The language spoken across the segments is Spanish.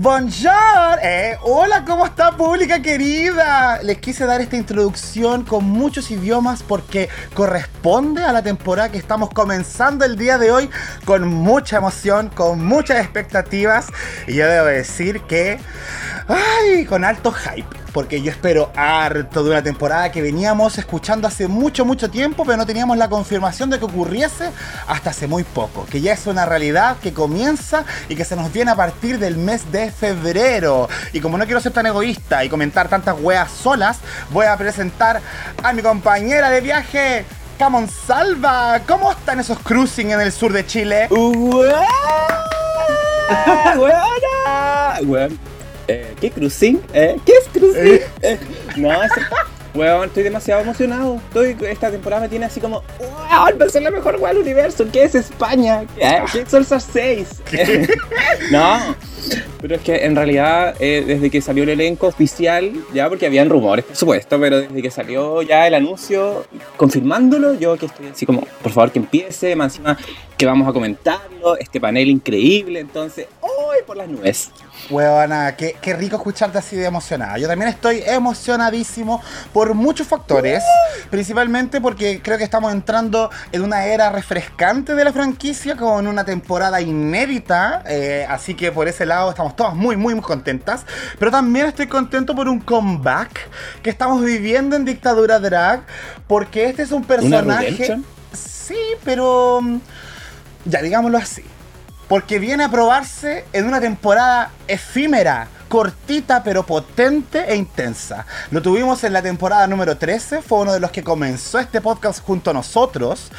bonjour, eh, hola, ¿cómo está pública querida? Les quise dar esta introducción con muchos idiomas porque corresponde a la temporada que estamos comenzando el día de hoy con mucha emoción, con muchas expectativas y yo debo decir que, ay, con alto hype porque yo espero harto de una temporada que veníamos escuchando hace mucho, mucho tiempo, pero no teníamos la confirmación de que ocurriese hasta hace muy poco, que ya es una realidad que comienza y que se nos viene a partir del mes de febrero. Y como no quiero ser tan egoísta y comentar tantas weas solas, voy a presentar a mi compañera de viaje, Camon Salva. ¿Cómo están esos cruising en el sur de Chile? Eh, ¿Qué cruising? Eh, ¿Qué es cruising? Eh, no, es, weón, estoy demasiado emocionado. Estoy, esta temporada me tiene así como, ¡Wow! Va a ser la mejor weón del universo. ¿Qué es España? ¿Qué, ¿Qué son esas seis? no, pero es que en realidad, eh, desde que salió el elenco oficial, ya porque habían rumores, por supuesto, pero desde que salió ya el anuncio, confirmándolo, yo que estoy así como, por favor que empiece, más encima que vamos a comentarlo, este panel increíble, entonces, ¡hoy por las nubes! Huevona, qué, qué, rico escucharte así de emocionada. Yo también estoy emocionadísimo por muchos factores, principalmente porque creo que estamos entrando en una era refrescante de la franquicia con una temporada inédita, eh, así que por ese lado estamos todas muy, muy, muy contentas. Pero también estoy contento por un comeback que estamos viviendo en Dictadura Drag, porque este es un personaje... sí, pero... Ya, digámoslo así porque viene a probarse en una temporada efímera, cortita pero potente e intensa. Lo tuvimos en la temporada número 13, fue uno de los que comenzó este podcast junto a nosotros,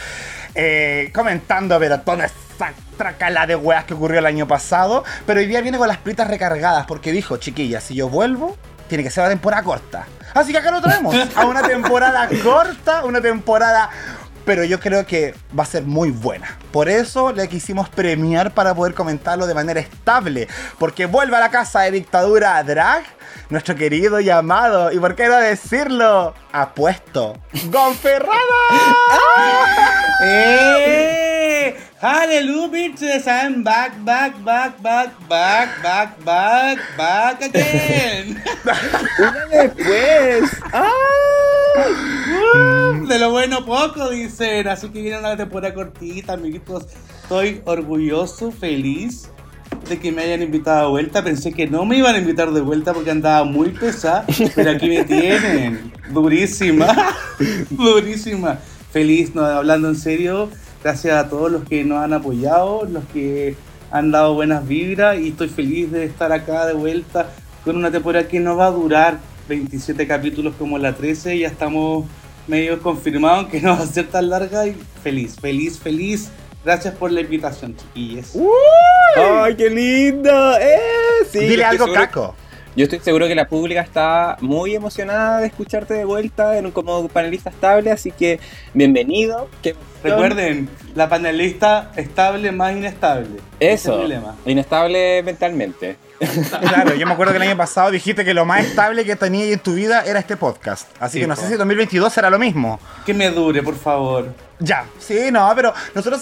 eh, comentando pero toda esa tracala de weas que ocurrió el año pasado, pero hoy día viene con las plitas recargadas porque dijo, chiquilla, si yo vuelvo, tiene que ser una temporada corta. Así que acá lo traemos a una temporada corta, una temporada pero yo creo que va a ser muy buena. Por eso le quisimos premiar para poder comentarlo de manera estable. Porque vuelve a la casa de dictadura drag, nuestro querido y amado, y por qué no decirlo, apuesto, Gonferrada. ¡Eh! Hallelujah, bitches! I'm back, back, back, back, back, back, back, back again. Una después. ¡Ah! De lo bueno poco, dicen. Así que viene una temporada cortita, amiguitos. Estoy orgulloso, feliz de que me hayan invitado de vuelta. Pensé que no me iban a invitar de vuelta porque andaba muy pesada, pero aquí me tienen. Durísima, durísima. Feliz, no, hablando en serio. Gracias a todos los que nos han apoyado, los que han dado buenas vibras y estoy feliz de estar acá de vuelta con una temporada que no va a durar 27 capítulos como la 13. Ya estamos medio confirmados que no va a ser tan larga y feliz, feliz, feliz. Gracias por la invitación, chiquillos. ¡Ay, qué lindo! ¡Eh! Sí, Dile algo, seguro- Caco. Yo estoy seguro que la pública está muy emocionada de escucharte de vuelta en un, como panelista estable, así que bienvenido. Recuerden, la panelista estable más inestable. Eso, es lema. inestable mentalmente. Claro, yo me acuerdo que el año pasado dijiste que lo más estable que tenías en tu vida era este podcast. Así Sí, que no po. sé si 2022 será lo mismo. Que me dure, por favor. Ya, sí, no, pero nosotros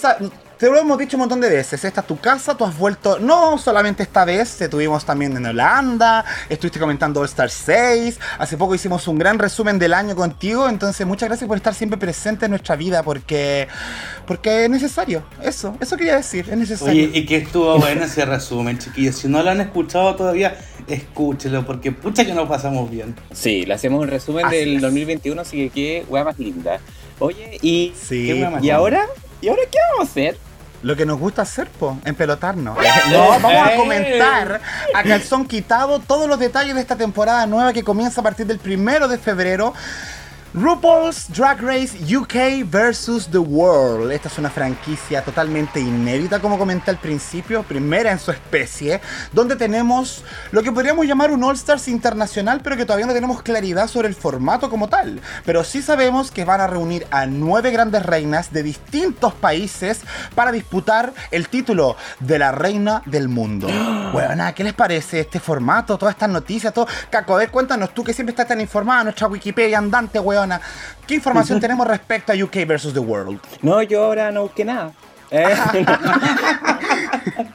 te lo hemos dicho un montón de veces. Esta es tu casa, tú has vuelto, no solamente esta vez, te tuvimos también en Holanda, estuviste comentando All Star 6, hace poco hicimos un gran resumen del año contigo, entonces muchas gracias por estar siempre presente en nuestra vida, porque, porque es necesario, eso, eso quería decir, es necesario. Oye, y que estuvo bueno ese resumen, chiquillos. Si no lo han escuchado todavía, escúchelo, porque pucha que nos pasamos bien. Sí, le hacemos un resumen Así del es. 2021, así que qué hueá más linda. Oye, y, Sí, qué buena ¿y ahora? ¿Y ahora qué vamos a hacer? Lo que nos gusta hacer, po, empelotarnos. No, vamos a comentar a calzón quitado todos los detalles de esta temporada nueva que comienza a partir del primero de febrero. RuPaul's Drag Race UK vs. The World. Esta es una franquicia totalmente inédita, como comenté al principio, primera en su especie, donde tenemos lo que podríamos llamar un All Stars internacional, pero que todavía no tenemos claridad sobre el formato como tal. Pero sí sabemos que van a reunir a nueve grandes reinas de distintos países para disputar el título de la reina del mundo. Bueno, ¿qué les parece este formato? Todas estas noticias, todo. Caco, a ver, cuéntanos tú que siempre estás tan informada, nuestra Wikipedia andante, weón. ¿Qué información tenemos respecto a UK versus The World? No, yo ahora no busqué nada. Eh,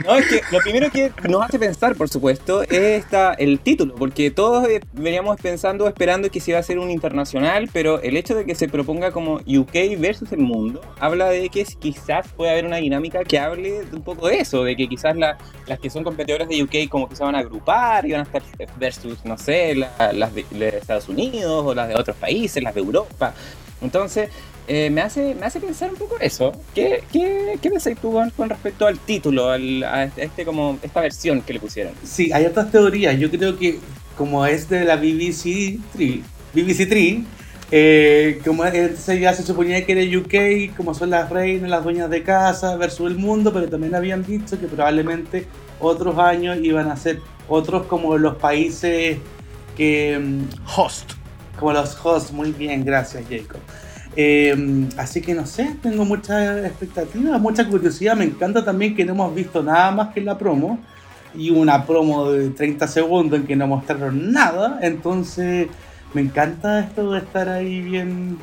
no, que lo primero que nos hace pensar, por supuesto, es el título, porque todos eh, veníamos pensando, esperando que se iba a ser un internacional, pero el hecho de que se proponga como UK versus el mundo, habla de que quizás puede haber una dinámica que hable un poco de eso, de que quizás las que son competidoras de UK como que se van a agrupar y van a estar versus, no sé, las de, de Estados Unidos o las de otros países, las de Europa. Entonces, eh, me, hace, me hace pensar un poco eso. ¿Qué, qué, qué pensáis tú con, respecto al título, al, a este, como, esta versión que le pusieron? Sí, hay otras teorías. Yo creo que como es de la BBC 3, BBC 3 eh, como entonces ya se suponía que era UK, como son las reinas, las dueñas de casa versus el mundo, pero también habían dicho que probablemente otros años iban a ser otros como los países que... Mm, host. Como los hosts, muy bien, gracias Jacob. Eh, así que no sé, tengo mucha expectativa, mucha curiosidad. Me encanta también que no hemos visto nada más que la promo y una promo de 30 segundos en que no mostraron nada. Entonces, me encanta esto de estar ahí bien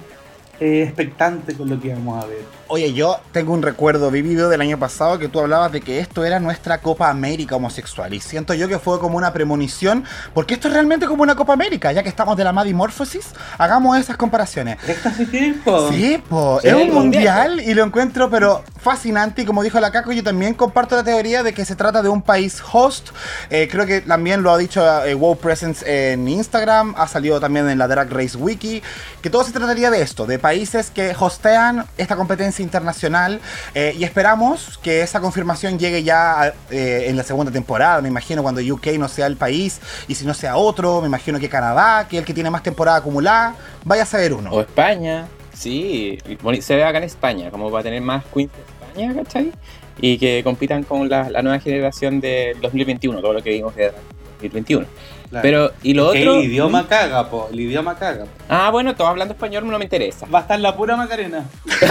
eh, expectante con lo que vamos a ver. Oye, yo tengo un recuerdo vivido del año pasado que tú hablabas de que esto era nuestra Copa América homosexual. Y siento yo que fue como una premonición, porque esto es realmente como una Copa América, ya que estamos de la Madimorphosis, hagamos esas comparaciones. ¿Esto sí tiempo? Sí, po. es un mundial y lo encuentro, pero fascinante. Y como dijo la Caco, yo también comparto la teoría de que se trata de un país host. Eh, creo que también lo ha dicho eh, WoW Presence en Instagram, ha salido también en la Drag Race Wiki, que todo se trataría de esto, de países que hostean esta competencia internacional eh, y esperamos que esa confirmación llegue ya eh, en la segunda temporada, me imagino cuando UK no sea el país y si no sea otro, me imagino que Canadá, que es el que tiene más temporada acumulada, vaya a ser uno. O España, sí, se ve acá en España, como va a tener más queens de España, ¿cachai? Y que compitan con la, la nueva generación del 2021, todo lo que vimos de 2021. Pero, ¿y lo otro? El idioma caga, po. El idioma caga. Ah, bueno, todo hablando español no me interesa. Va a estar la pura Macarena.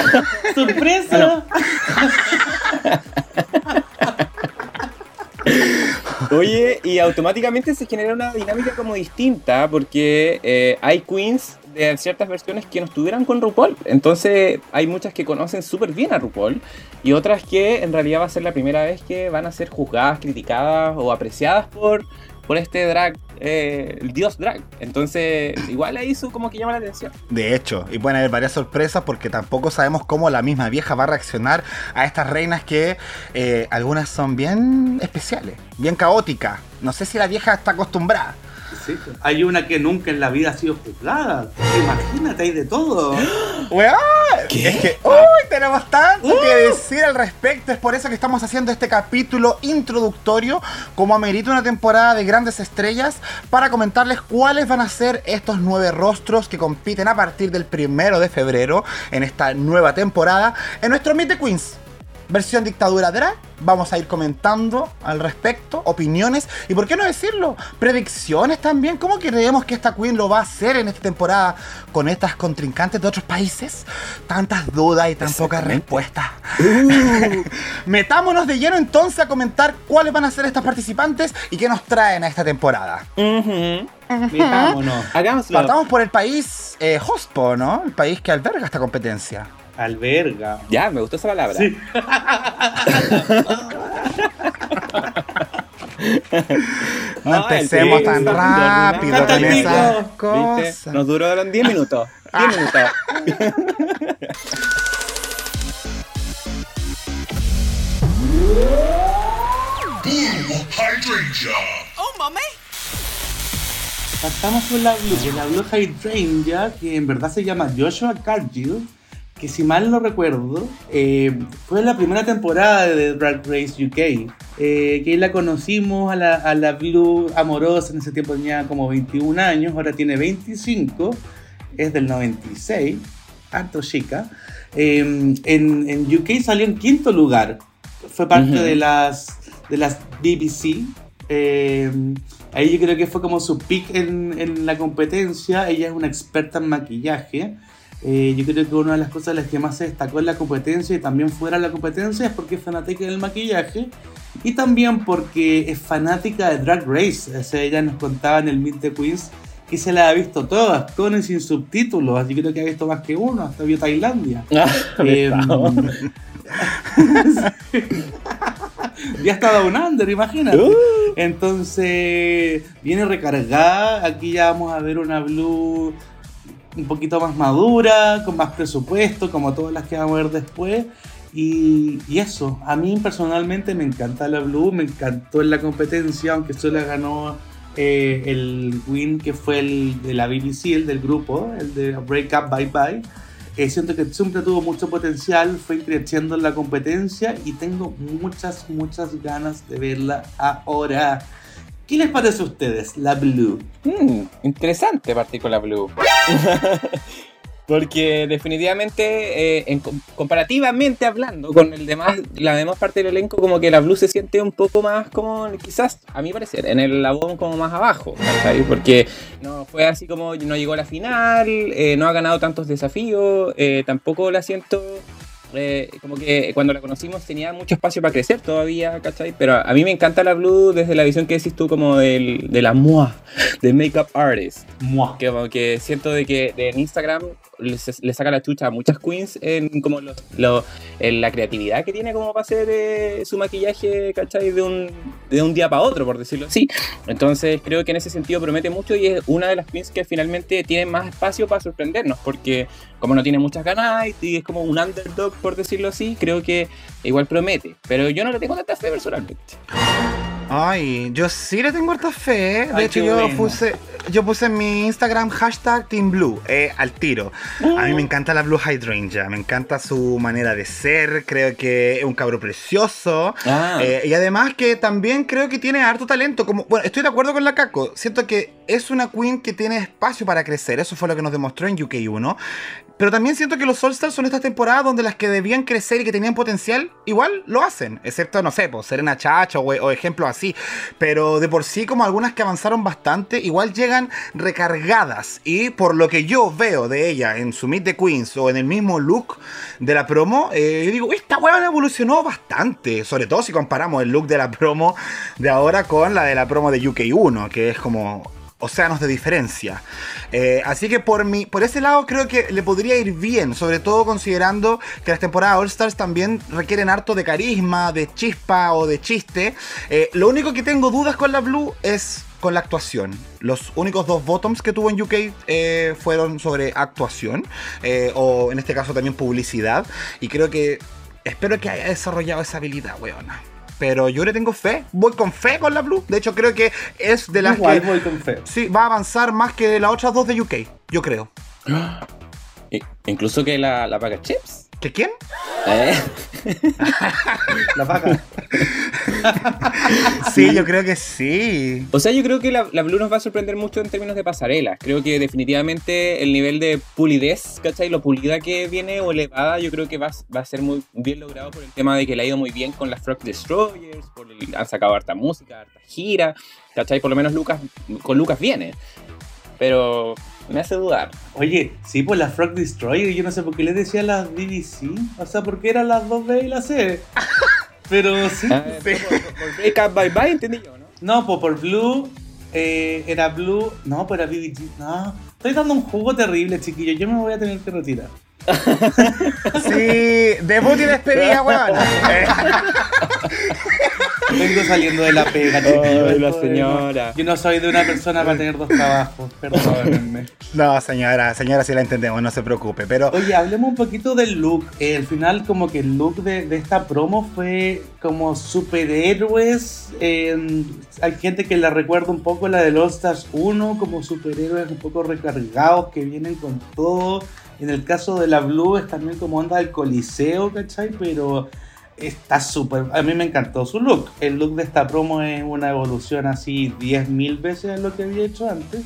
¡Sorpresa! Oye, y automáticamente se genera una dinámica como distinta porque eh, hay queens de ciertas versiones que no estuvieran con RuPaul. Entonces hay muchas que conocen súper bien a RuPaul y otras que en realidad va a ser la primera vez que van a ser juzgadas, criticadas o apreciadas por por este drag, eh, el dios drag. Entonces, igual ahí su como que llama la atención. De hecho, y pueden haber varias sorpresas porque tampoco sabemos cómo la misma vieja va a reaccionar a estas reinas que eh, algunas son bien especiales, bien caóticas. No sé si la vieja está acostumbrada. Hay una que nunca en la vida ha sido juzgada. Imagínate, hay de todo. Weón, es que uy, tenemos tanto que decir al respecto. Es por eso que estamos haciendo este capítulo introductorio, como amerita una temporada de grandes estrellas, para comentarles cuáles van a ser estos nueve rostros que compiten a partir del primero de febrero en esta nueva temporada en nuestro Meet the Queens versión dictadura drag. Vamos a ir comentando al respecto, opiniones y, ¿por qué no decirlo? Predicciones también. ¿Cómo creemos que esta Queen lo va a hacer en esta temporada con estas contrincantes de otros países? Tantas dudas y tan pocas respuestas. Uh. Metámonos de lleno entonces a comentar cuáles van a ser estas participantes y qué nos traen a esta temporada. Metámonos. Hagámoslo. Partamos por el país eh, Hospo, ¿no? El país que alberga esta competencia alberga. Ya, me gustó esa palabra. Sí. no empecemos tan rápido con esas cosas. Nos duraron 10 minutos. 10 minutos. Oh, mami. Pasamos con la Blue, la Blue Hydrangea, que en verdad se llama Joshua Cargill que si mal no recuerdo, eh, fue la primera temporada de Drag Race UK, eh, que la conocimos a la, a la Blue amorosa, en ese tiempo tenía como 21 años, ahora tiene 25, es del 96, harto chica. Eh, en, en UK salió en quinto lugar. Fue parte de las de las BBC. Eh, ahí yo creo que fue como su pick en, en la competencia. Ella es una experta en maquillaje. Eh, yo creo que una de las cosas de las que más se destacó en la competencia y también fuera de la competencia es porque es fanática del maquillaje y también porque es fanática de Drag Race. O sea, ella nos contaba en el Meet the Queens que se la ha visto todas, con y sin subtítulos. Así que creo que ha visto más que uno, hasta vio Tailandia. Eh, ya está Down Under, imagínate. Uh. Entonces, viene recargada. Aquí ya vamos a ver una Blue un poquito más madura, con más presupuesto, como todas las que vamos a ver después. Y, eso, a mí personalmente me encanta la Blue, me encantó en la competencia, aunque solo ganó eh, el win que fue el de la BBC, el del grupo, el de Break Up Bye Bye. Eh, siento que siempre tuvo mucho potencial, fue creciendo en la competencia y tengo muchas, muchas ganas de verla ahora. ¿Qué les parece a ustedes, la Blue? Mm, interesante partir con la Blue. Porque definitivamente, eh, en com- comparativamente hablando con el demás, la demás parte del elenco, como que la Blue se siente un poco más como, quizás, a mi parecer, en el labón como más abajo, ¿cachai? Porque no fue así como no llegó a la final, eh, no ha ganado tantos desafíos, eh, tampoco la siento eh, como que cuando la conocimos tenía mucho espacio para crecer todavía, ¿cachai? Pero a mí me encanta la Blue desde la visión que decís tú como del, de la MOA, de Makeup Artist. Mua. Que como que siento de que de en Instagram le, saca la chucha a muchas queens en como los- lo- en la creatividad que tiene como para hacer eh, su maquillaje, ¿cachai? De un, de un día para otro, por decirlo así. Entonces creo que en ese sentido promete mucho y es una de las queens que finalmente tiene más espacio para sorprendernos, porque como no tiene muchas ganas y es como un underdog, por decirlo así, creo que igual promete. Pero yo no le tengo tanta fe personalmente. Ay, yo sí le tengo harta fe. De Ay, hecho, yo bueno. puse yo puse en mi Instagram hashtag Team Blue, eh, al tiro. A mí me encanta la Blue Hydrangea, me encanta su manera de ser, creo que es un cabro precioso. Ah. Eh, y además que también creo que tiene harto talento. Como, bueno, estoy de acuerdo con la Caco. Siento que es una queen que tiene espacio para crecer. Eso fue lo que nos demostró en UK1. Pero también siento que los All-Stars son estas temporadas donde las que debían crecer y que tenían potencial, igual lo hacen. Excepto, no sé, pues Serena Chacha o, o ejemplos así. Pero de por sí, como algunas que avanzaron bastante, igual llegan recargadas. Y por lo que yo veo de ella en su Meet the Queens o en el mismo look de la promo, eh, digo, esta hueá evolucionó bastante. Sobre todo si comparamos el look de la promo de ahora con la de la promo de UK1, que es como océanos de diferencia. Eh, así que por, mi, por ese lado creo que le podría ir bien, sobre todo considerando que las temporadas All Stars también requieren harto de carisma, de chispa o de chiste. Eh, lo único que tengo dudas con la Blue es con la actuación. Los únicos dos bottoms que tuvo en UK eh, fueron sobre actuación, o en este caso también publicidad, y creo que espero que haya desarrollado esa habilidad, weona. Pero yo le tengo fe, voy con fe con la Blue. De hecho, creo que es de las Igual que voy con fe. Sí, va a avanzar más que las otras dos de UK, yo creo. Incluso que la, la paga chips. ¿Que quién? Eh. La vaca. Sí, yo creo que sí. O sea, yo creo que la, la Blue nos va a sorprender mucho en términos de pasarelas. Creo que definitivamente el nivel de pulidez, ¿cachai? Lo pulida que viene o elevada, yo creo que va, va a ser muy bien logrado por el tema de que le ha ido muy bien con las Frog Destroyers, por el- han sacado harta música, harta gira, ¿cachai? Por lo menos Lucas, con Lucas viene. Pero me hace dudar. Oye, sí, pues la Frog Destroyer, yo no sé por qué le decía las BBC. O sea, porque eran las 2B y la C. Pero sí. Ah, por, por- por Break Up Bye Bye, entendí yo, ¿no? No, pues por Blue eh, era Blue. No, pues era BBG. No, estoy dando un jugo terrible, chiquillo. Yo me voy a tener que retirar. Sí, debut y despedida, weón. Vengo saliendo de la pega. Ay, la señora. Yo no soy de una persona para tener dos trabajos. Perdónenme. No, señora, señora, sí la entendemos, no se preocupe. Pero Oye, hablemos un poquito del look. Eh, al final, como que el look de, de esta promo fue como superhéroes. eh, hay gente que la recuerda un poco la de All Stars 1, como superhéroes un poco recargados que vienen con todo. En el caso de la Blue es también como onda del Coliseo, ¿cachai? Pero está súper. A mí me encantó su look. El look de esta promo es una evolución así 10.000 veces a lo que había hecho antes.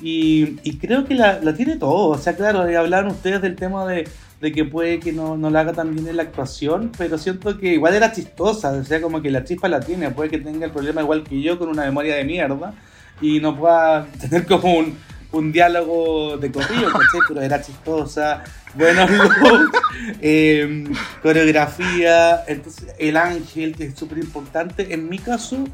Y, y creo que la, la tiene todo. O sea, claro, hablaron ustedes del tema de, de que puede que no, no la haga tan bien en la actuación, pero siento que igual era chistosa. O sea, como que la chispa la tiene. Puede que tenga el problema igual que yo con una memoria de mierda y no pueda tener como un, un diálogo de corrido, ¿cachai? Pero era chistosa, buenos looks, eh, coreografía, entonces el ángel, que es súper importante. En mi caso,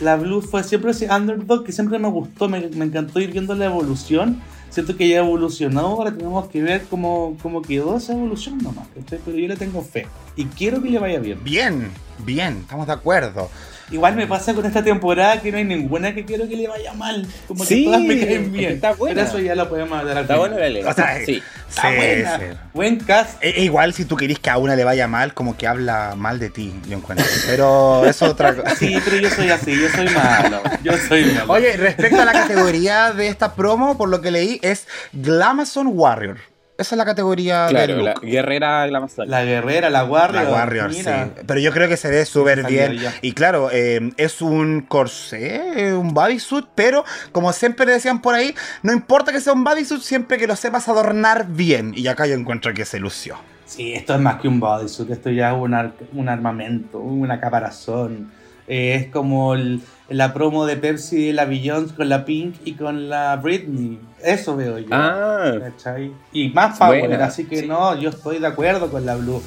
la Blue fue siempre ese underdog que siempre me gustó, me, me encantó ir viendo la evolución. Siento que ya evolucionó, ahora tenemos que ver cómo, cómo quedó esa evolución nomás. Pero yo le tengo fe y quiero que le vaya bien. Bien, bien, estamos de acuerdo. Igual me pasa con esta temporada que no hay ninguna que quiero que le vaya mal. Como Sí, que todas me caen bien. está buena. Pero eso ya lo podemos hablar al Está final. bueno la ley. O sea, sí. Está Sí, buena. sí. Buen cast. E- e igual si tú querís que a una le vaya mal, como que habla mal de ti, yo encuentro. Pero eso es otra cosa. Sí, pero yo soy así, yo soy malo. Yo soy malo. Oye, respecto a la categoría de esta promo, por lo que leí, es Glamazon Warrior. Esa es la categoría Claro, del la guerrera la Amazon. La guerrera, la Warrior. La Warrior, mira. sí. Pero yo creo que se ve súper bien. Y claro, eh, es un corsé, un bodysuit, pero como siempre decían por ahí, no importa que sea un bodysuit, siempre que lo sepas adornar bien. Y acá yo encuentro que se lució. Sí, esto es más que un bodysuit, esto ya es un, ar- un armamento, una caparazón. Eh, es como el- la promo de Pepsi de la Beyoncé con la Pink y con la Britney. Eso veo yo. Ah, ¿cachai? Y más power, Buena, así que sí. no, yo estoy de acuerdo con la Blue.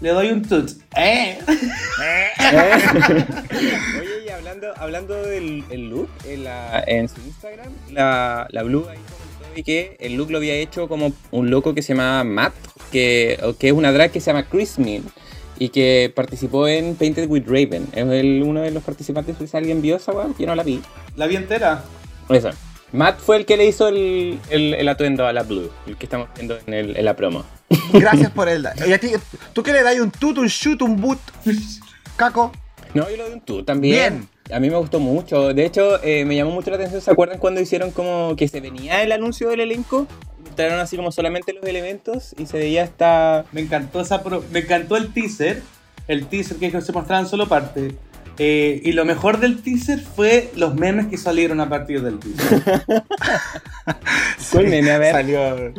Le doy un tut. ¿Eh? Oye, y hablando, hablando del el look, en, la- en su Instagram, la, la Blue ahí comentó que el look lo había hecho como un loco que se llama Matt, que, que es una drag que se llama Chris Min, y que participó en Painted with Raven. Es el- uno de los participantes, si alguien vio esa weá, yo no la vi. La vi entera. Eso. Matt fue el que le hizo el, el, el atuendo a la Blue, el que estamos viendo en, el- en la promo. Gracias por el. ¿Y a ti, ¿Tú qué le das? ¿Un tut, un shoot, un boot? Caco. No, yo lo de un tú también. A mí me gustó mucho. De hecho, eh, me llamó mucho la atención. ¿Se acuerdan cuando hicieron como que se venía el anuncio del elenco? Mostraron así como solamente los elementos y se veía esta. Me encantó esa pro- me encantó el teaser. El teaser que se mostraban solo parte. Eh, y lo mejor del teaser fue los memes que salieron a partir del teaser. ¿Cuál meme? A ver. Salió,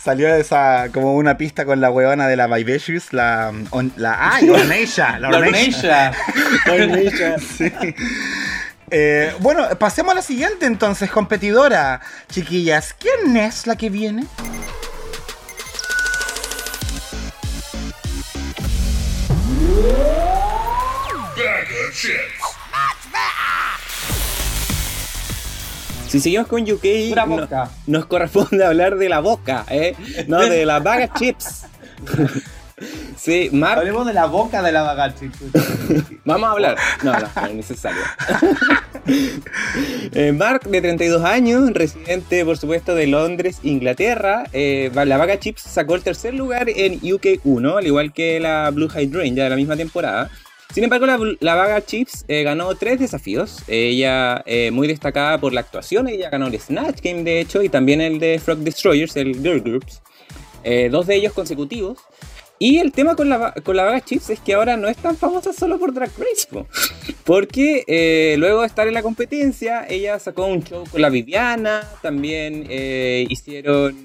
salió esa como una pista con la huevona de la Vivacious, la, on- la ¡Ay! Orneisha, la La Orneisha. Orneisha. Sí. Eh, bueno, pasemos a la siguiente entonces, competidora. Chiquillas, ¿quién es la que viene? Si seguimos con UK, no- nos corresponde hablar de la boca, ¿eh? No, de la baga chips. sí, Mark Hablemos de la boca de la bagachi. Vamos a hablar. No, no, no es necesario. Eh, Mark, de 32 años, residente, por supuesto, de Londres, Inglaterra. eh, la Vaga Chips sacó el tercer lugar en UK 1, al igual que la Blue Hydrangea de la misma temporada. Sin embargo, la, la Vaga Chips eh, ganó tres desafíos. Ella, eh, muy destacada por la actuación, ella ganó el Snatch Game, de hecho, y también el de Frog Destroyers, el Girl Groups. Eh, dos de ellos consecutivos. Y el tema con la, con la Vaga Chips es que ahora no es tan famosa solo por Drag Race, po. porque luego de estar en la competencia, ella sacó un show con la Viviana, también hicieron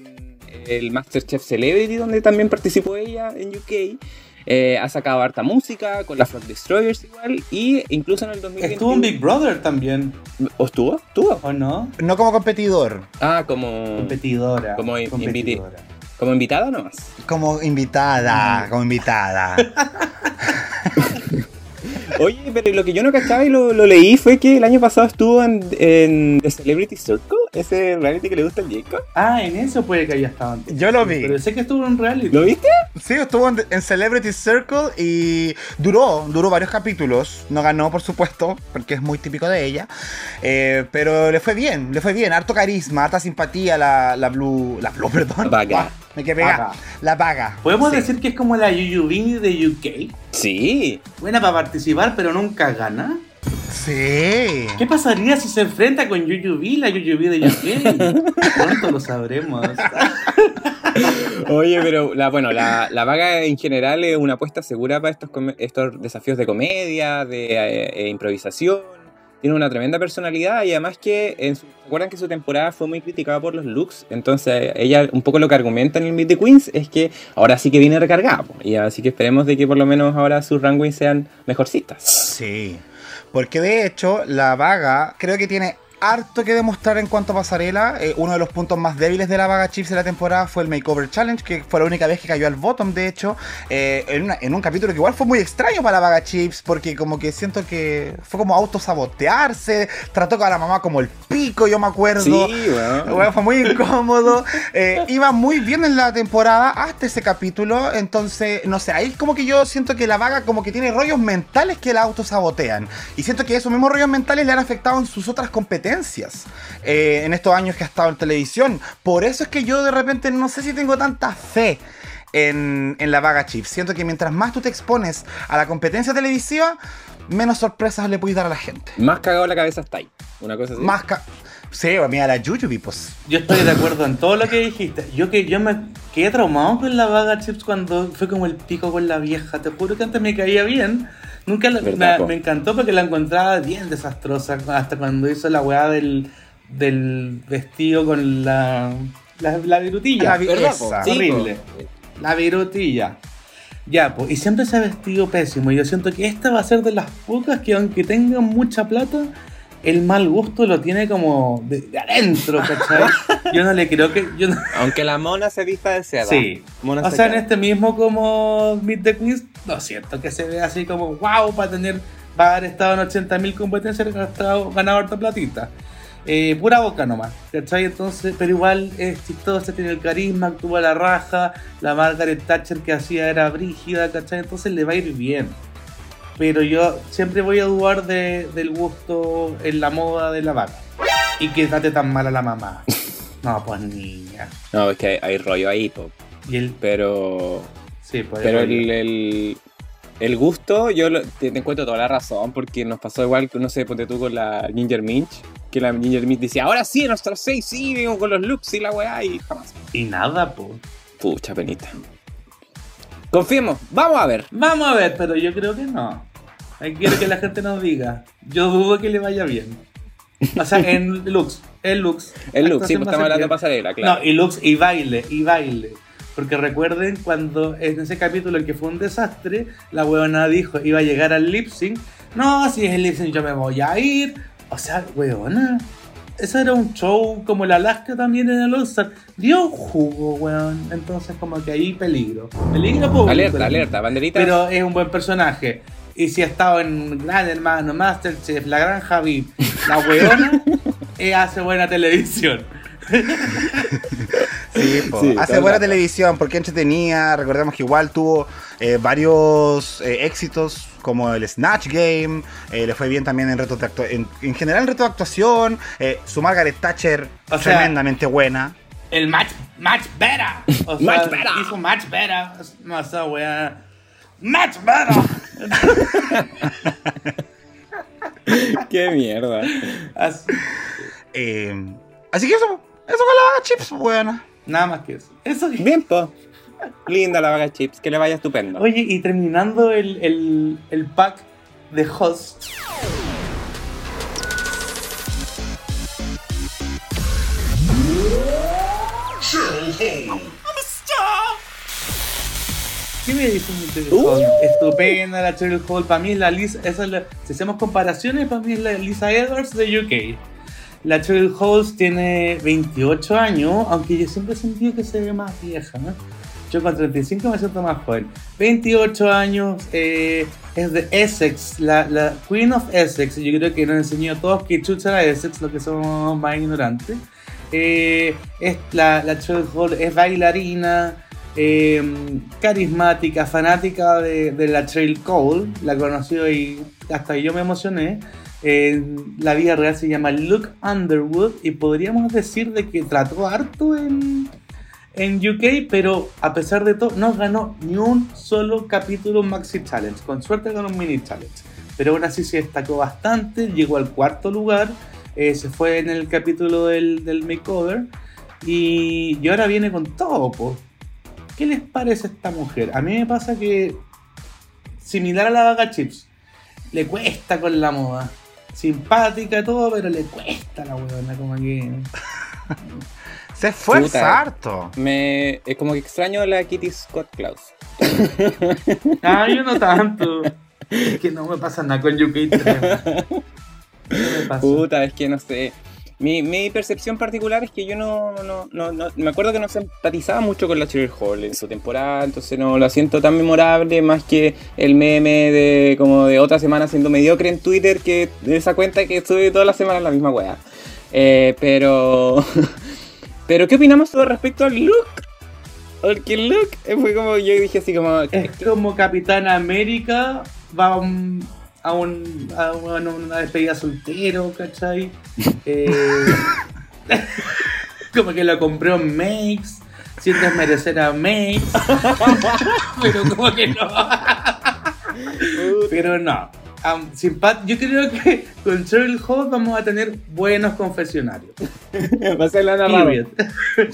el Masterchef Celebrity, donde también participó ella en UK. Eh, ha sacado harta música con la Frog Destroyers igual, y incluso en el 2021... Estuvo en Big Brother también, ¿O estuvo? ¿Estuvo? ¿o no? No como competidor, Ah, como, Competidora. Como competidora. como invitada nomás. como invitada, como invitada. Oye, pero lo que yo no cachaba y lo, lo leí fue que el año pasado estuvo en, en The Celebrity Circle, ese reality que le gusta al Jacob. Ah, en eso puede que haya estado antes. Yo lo vi. Pero sé que estuvo en reality. ¿Lo viste? Sí, estuvo en, en Celebrity Circle y duró, duró varios capítulos. No ganó, por supuesto, porque es muy típico de ella. Eh, pero le fue bien, le fue bien. Harto carisma, harta simpatía la, la Blue. La Blue, perdón. La Vaga. Ah, me quedé pegada. La vaga. Podemos Sí. decir que es como la Yuyubini de UK. Sí. Buena para participar, pero nunca gana. Sí. ¿Qué pasaría si se enfrenta con Yuyubi, la Yuyubi de UK? Pronto lo sabremos. Oye, pero la, bueno, la, la vaga en general es una apuesta segura para estos, estos desafíos de comedia, de eh, eh, improvisación. tiene una tremenda personalidad y además que en su, ¿se acuerdan que su temporada fue muy criticada por los looks? Entonces ella un poco lo que argumenta en el Meet the Queens es que ahora sí que viene recargada y así que esperemos de que por lo menos ahora sus runways sean mejorcitas. Sí. Porque de hecho, la vaga creo que tiene harto que demostrar en cuanto a pasarela. Eh, uno de los puntos más débiles de la vaga Chips de la temporada fue el Makeover Challenge, que fue la única vez que cayó al bottom, de hecho, eh, en, una- en un capítulo que igual fue muy extraño para la vaga Chips, porque como que siento que fue como autosabotearse, trató con a la mamá como el pico, yo me acuerdo. Sí. Bueno, fue muy incómodo. Eh, iba muy bien en la temporada hasta ese capítulo. Entonces, no sé, ahí como que yo siento que la vaga como que tiene rollos mentales que la autosabotean. Y siento que esos mismos rollos mentales le han afectado en sus otras competencias. Eh, en estos años que ha estado en televisión. Por eso es que yo de repente no sé si tengo tanta fe. En, en la vaga chips. Siento que mientras más tú te expones a la competencia televisiva, menos sorpresas le puedes dar a la gente. Más cagado la cabeza está ahí. Una cosa así. Más ca- Sí, mira la Yuyubi, pues. Yo estoy de acuerdo en todo lo que dijiste. Yo que yo me quedé traumado con la vaga chips cuando fue como el pico con la vieja. Te juro que antes me caía bien. Nunca la- ¿Verdad, me, encantó porque la encontraba bien desastrosa. Hasta cuando hizo la weá del, del vestido con la, la, la virutilla. La ¿Verdad, esa. Sí, Horrible. po. La virutilla. Ya, pues, y siempre se ha vestido pésimo. Yo siento que esta va a ser de las pocas que aunque tengan mucha plata, el mal gusto lo tiene como de, de adentro, ¿cachai? Yo no le creo que... Yo no- Aunque la mona se vista de seda. Sí. Mona O se sea, en este mismo como Meet the Queens, lo siento que se ve así como wow para tener, para haber estado en 80.000 competencias estado- ganado harta platita. Eh, pura boca nomás, ¿cachai? Entonces, pero igual es chistosa, tiene el carisma, actúa la raja, la Margaret Thatcher que hacía era brígida, ¿cachai? Entonces le va a ir bien. Pero yo siempre voy a dudar de- del gusto en la moda de la vaca. Y que trate tan mal a la mamá. No, pues niña. No, es que hay, hay rollo ahí, po. Y el... pero Sí, pues pero el, el, el gusto, yo lo- te, te encuentro toda la razón, porque nos pasó igual, que no sé, ponte tú con la Ginger Minch, que la Ginger Minch decía, ahora sí, en nuestros seis sí, vengo con los looks y la weá, y jamás. Y nada, pues. Pucha penita. Confiemos, vamos a ver. Vamos a ver, pero yo creo que no. Ahí quiero que la gente nos diga. Yo dudo que le vaya bien. O sea, en looks, en looks. El look, sí, pues estamos hablando de pasarela, claro. No, y looks y baile, y baile. Porque recuerden cuando en ese capítulo en que fue un desastre, la huevona dijo iba a llegar al lip sync. No, si es el lip sync yo me voy a ir. O sea, huevona. Eso era un show como el Alaska también en el All-Star. Dio jugo, weón. Entonces como que ahí peligro. Peligro público. alerta, alerta, banderita. Pero es un buen personaje. Y si ha estado en Gran Hermano, Masterchef, La Granja VIP, La Weona, eh, hace buena televisión. Sí, hace buena rato. televisión porque entretenía. Recordemos que igual tuvo eh, varios eh, éxitos como el Snatch Game. eh, le fue bien también en reto de actua- en, en general en reto de actuación. eh, su Margaret Thatcher O sea, tremendamente buena. El match, match better. O sea, Match better. Hizo match better. No, esa wea. Match better. Qué mierda. Así- Eh, así que eso, eso con la chips buena. nada más que eso. Eso. Bien, po. Linda la vaga chips, que le vaya estupendo. Oye, y terminando el, el, el pack de host. ¿Qué me dicen de Cheryl Hall? Estupenda la Cheryl Hall. Para mí es la Lisa. Esa es la- si hacemos comparaciones, para mí es la Lisa Edwards de UK. La Cheryl Halls tiene 28 años, aunque yo siempre he sentido que se ve más vieja, ¿no? Yo con 35 me siento más joven. 28 años, eh, es de Essex, la, la Queen of Essex. Yo creo que nos enseñó a todos que chucha era Essex, lo que somos más ignorantes. Eh, es la, la Cheryl Hall es bailarina, eh, carismática, fanática de, la Cheryl Cole. La conocí y hasta yo me emocioné. La vida real se llama Luke Underwood y podríamos decir de que trató harto en, en UK, pero a pesar de todo no ganó ni un solo capítulo Maxi Challenge. Con suerte ganó un Mini Challenge. Pero aún así se destacó bastante, llegó al cuarto lugar, eh, se fue en el capítulo del, del makeover y, y ahora viene con todo. po. ¿Qué les parece a esta mujer? A mí me pasa que, similar a la vaga chips, le cuesta con la moda. simpática, todo, pero le cuesta la weona, como que. Se esfuerza Puta. harto. Me, es como que extraño a la Kitty Scott Klaus. Ah, yo no tanto. Es que no me pasa nada con UK3. No me pasa. Puta, es que no sé. Mi, mi percepción particular es que yo no, no, no, Me acuerdo que no se empatizaba mucho con la Cheryl Hall en su temporada, entonces no la siento tan memorable más que el meme de como de otra semana siendo mediocre en Twitter que de esa cuenta que sube todas las semanas la misma weá. Eh, pero. pero, ¿qué opinamos todo respecto al look? Porque el look fue como. Yo dije así como. Es como Capitán América va un, a, un- a una, una despedida soltero, ¿cachai? Eh, como que lo compró en Makes, sientes merecer a Makes, pero como que no. pero no. Simpat- yo creo que con Cheryl Hall vamos a tener buenos confesionarios. Va a ser la. Period.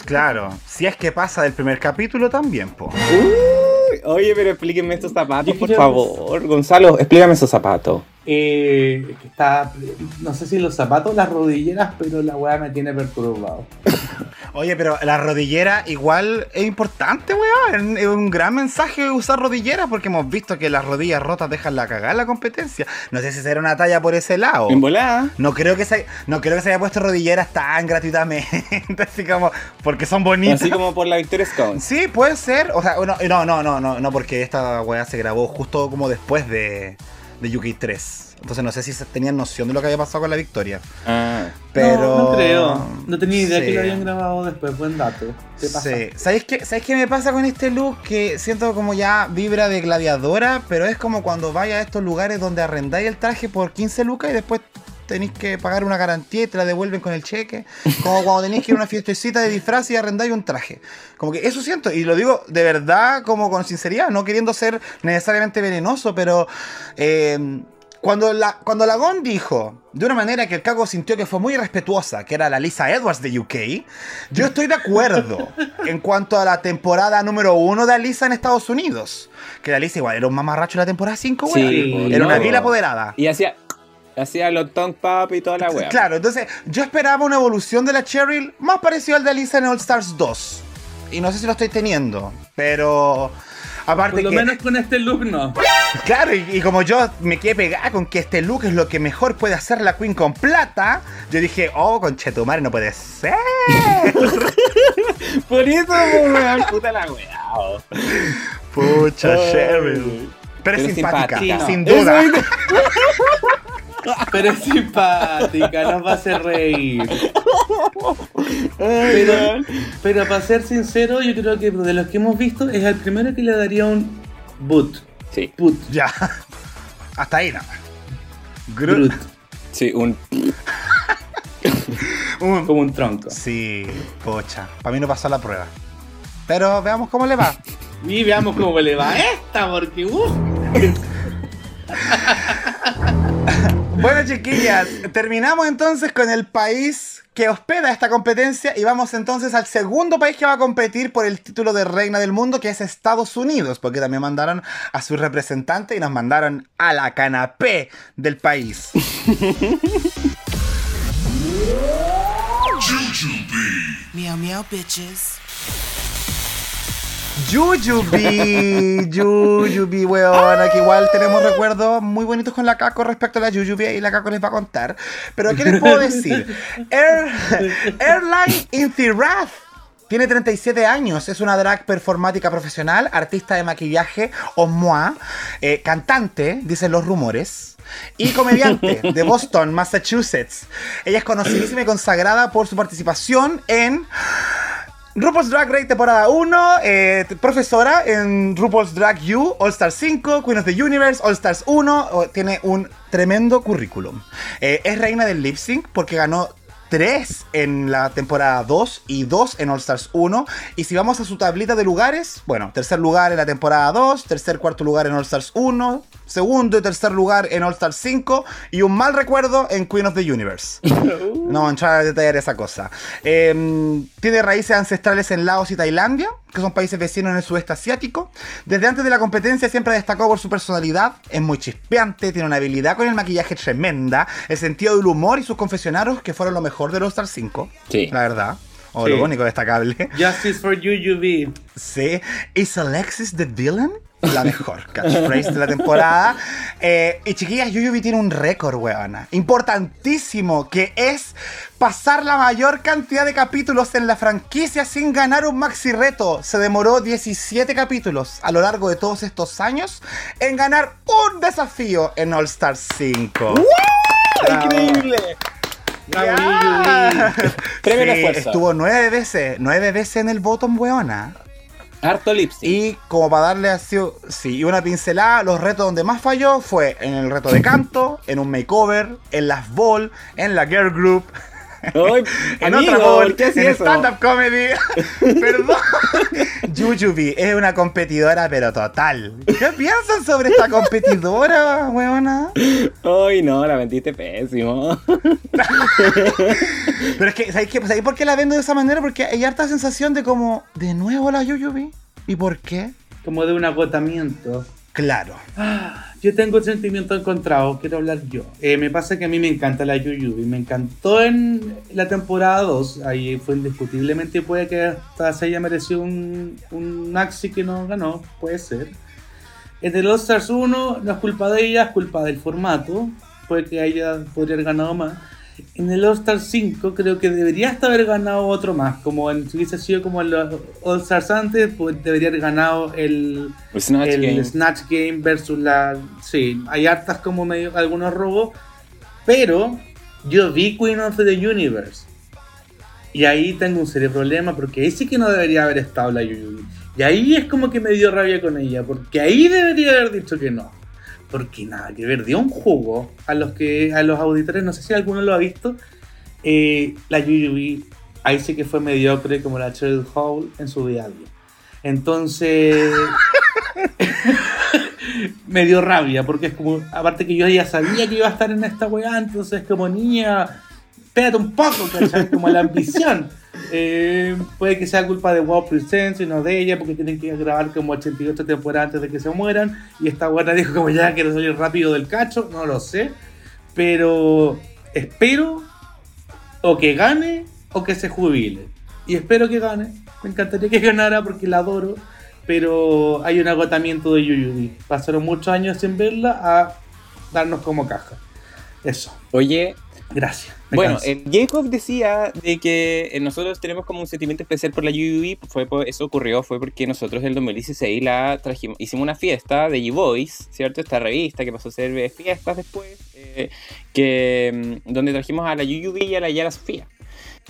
Claro, si es que pasa del primer capítulo también, po. Uy, oye, pero explíquenme estos zapatos, por favor. Gonzalo, explícame esos zapatos. Eh, que está, no sé si los zapatos, las rodilleras, pero la weá me tiene perturbado. Oye, pero la rodillera igual es importante, weón. Es un gran mensaje usar rodilleras porque hemos visto que las rodillas rotas dejan la cagada en la competencia. No sé si será una talla por ese lado. En volada. No creo que se, no creo que se haya puesto rodilleras tan gratuitamente, así como porque son bonitas. Así como por la Victoria Scone. Sí, puede ser. O sea, no, no, no, no, no, no, porque esta weá se grabó justo como después de, de UK 3. Entonces no sé si tenían noción de lo que había pasado con la victoria. Ah. Pero. No, no creo. No tenía idea Sí. que lo habían grabado después. Buen dato. ¿Qué pasa? Sí. ¿Sabéis qué, ¿Sabéis qué me pasa con este look? Que siento como ya vibra de gladiadora, pero es como cuando vaya a estos lugares donde arrendáis el traje por 15 lucas y después tenéis que pagar una garantía y te la devuelven con el cheque. Como cuando tenéis que ir a una fiestecita de disfraz y arrendáis un traje. Como que eso siento, y lo digo de verdad, como con sinceridad, no queriendo ser necesariamente venenoso, pero eh, cuando la, cuando la Gon dijo de una manera que el cago sintió que fue muy respetuosa, que era la Lisa Edwards de UK, yo estoy de acuerdo en cuanto a la temporada número uno de Alisa en Estados Unidos. Que la Lisa igual era un mamarracho en la temporada 5, Sí, weón. po, Era una no. vil apoderada. Y hacía, hacía los tongue pop y toda la wea. Claro, entonces yo esperaba una evolución de la Cheryl más parecida al de Alisa en All Stars 2. Y no sé si lo estoy teniendo, pero... Aparte Por lo que... menos con este look no. Claro, y, y como yo me quedé pegada con que este look es lo que mejor puede hacer la Queen con plata, yo dije, oh, conchetumare, no puede ser. Por eso, weón, puta la wea. oh. Pucha. Cheryl. Pero, es simpática, simpática. sin Eso duda. Pero es simpática, nos va a hacer reír. Pero, para ser sincero, yo creo que de los que hemos visto es el primero que le daría un boot. Sí, Boot. Ya. Hasta ahí nada más. Groot. Groot. sí, un. Un- Como un tronco. Sí, pocha. Para mí no pasó la prueba. Pero veamos cómo le va. Y veamos cómo le va a esta, porque uh, Bueno, chiquillas, terminamos entonces con el país que hospeda esta competencia y vamos entonces al segundo país que va a competir por el título de reina del mundo, que es Estados Unidos, porque también mandaron a su representante y nos mandaron a la canapé del país. Meow meow bitches. Jujubee, Jujubee, weón. Que igual tenemos recuerdos muy bonitos con la Caco respecto a la Jujubee y la Caco les va a contar. Pero ¿qué les puedo decir? Air- Airline Inthirath tiene 37 años, es una drag performática profesional, artista de maquillaje o moi, eh, cantante, dicen los rumores, y comediante de Boston, Massachusetts. Ella es conocidísima y consagrada por su participación en RuPaul's Drag Race temporada 1, eh, profesora en RuPaul's Drag U, All Stars 5, Queen of the Universe, All Stars 1, o- tiene un tremendo currículum. Eh, es reina del lip sync porque ganó 3 en la temporada 2 y 2 en All Stars 1. Y si vamos a su tablita de lugares, bueno, tercer lugar en la temporada 2, tercer, cuarto lugar en All Stars 1, segundo y tercer lugar en All Stars 5 y un mal recuerdo en Queen of the Universe. No entrar a detallar esa cosa. Eh, tiene raíces ancestrales en Laos y Tailandia, que son países vecinos en el sudeste asiático. Desde antes de la competencia siempre destacó por su personalidad, es muy chispeante, tiene una habilidad con el maquillaje tremenda, el sentido del humor y sus confesionarios que fueron lo mejor de los Star 5. Sí. La verdad. O Sí. lo único destacable. Justice for you, UV. Sí. ¿Is Alexis the villain? La mejor catchphrase de la temporada. Eh, y chiquillas, Yuyubi tiene un récord, weona. Importantísimo, que es pasar la mayor cantidad de capítulos en la franquicia sin ganar un maxi reto. Se demoró 17 capítulos a lo largo de todos estos años en ganar un desafío en All Stars 5. Bravo. ¡Increíble! Premio la fuerza. Estuvo nueve veces, nueve veces en el bottom, weona. Harto lipstick. Y como para darle así, sí, y una pincelada, los retos donde más falló fue en el reto de canto, en un makeover, en las ball, en la girl group, Ay, en amigo, otra ¿por qué en eso? stand-up comedy. Perdón. Jujubi es una competidora, pero total. ¿Qué piensan sobre esta competidora, weona? Ay, no, la vendiste pésimo. Pero es que, ¿sabéis, qué? ¿sabéis por qué la vendo de esa manera? Porque hay harta sensación de como, ¿de nuevo la Jujubi? ¿Y por qué? Como de un agotamiento. Claro. Yo tengo sentimientos encontrados, quiero hablar yo. Eh, me pasa que a mí me encanta la Yuyubi, me encantó en la temporada 2, ahí fue indiscutiblemente, puede que hasta se haya merecido un, un Maxi que no ganó, puede ser. En el All Stars 1 no es culpa de ella, es culpa del formato, puede que ella podría haber ganado más. En el All Stars 5 creo que debería hasta haber ganado otro más, como en, si hubiese sido como en los All Stars antes, pues debería haber ganado el El Snatch el Game. Snatch Game versus la. Sí, hay hartas como medio algunos robos. Pero yo vi Queen of the Universe. Y ahí tengo un serio problema porque ahí sí que no debería haber estado la Yuyubi. Y ahí es como que me dio rabia con ella. Porque ahí debería haber dicho que no. Porque nada que ver, dio un jugo a los que a los auditores, no sé si alguno lo ha visto. eh, la Yuyubi ahí sí que fue mediocre como la Cheryl Hall en su día a día. Entonces me dio rabia, porque es como, aparte que yo ya sabía que iba a estar en esta weá, entonces como niña, espérate un poco, ¿cachai? Como la ambición. Eh, puede que sea culpa de Wow Presents y no de ella, porque tienen que grabar como 88 temporadas antes de que se mueran, y esta buena dijo como ya quiero salir rápido del cacho, no lo sé, pero espero o que gane o que se jubile. Y espero que gane. Me encantaría que ganara porque la adoro. Pero hay un agotamiento de Yuyubi. Pasaron muchos años sin verla a darnos como caja. Eso. Oye, Gracias. Bueno, eh, Jacob decía de que eh, nosotros tenemos como un sentimiento especial por la UUB. Fue por- eso ocurrió fue porque nosotros en el 2016 la trajimos, hicimos una fiesta de G-Boys, ¿cierto? Esta revista que pasó a ser eh, fiestas después, eh, que, mm, donde trajimos a la UUB y a la Yara Sofía.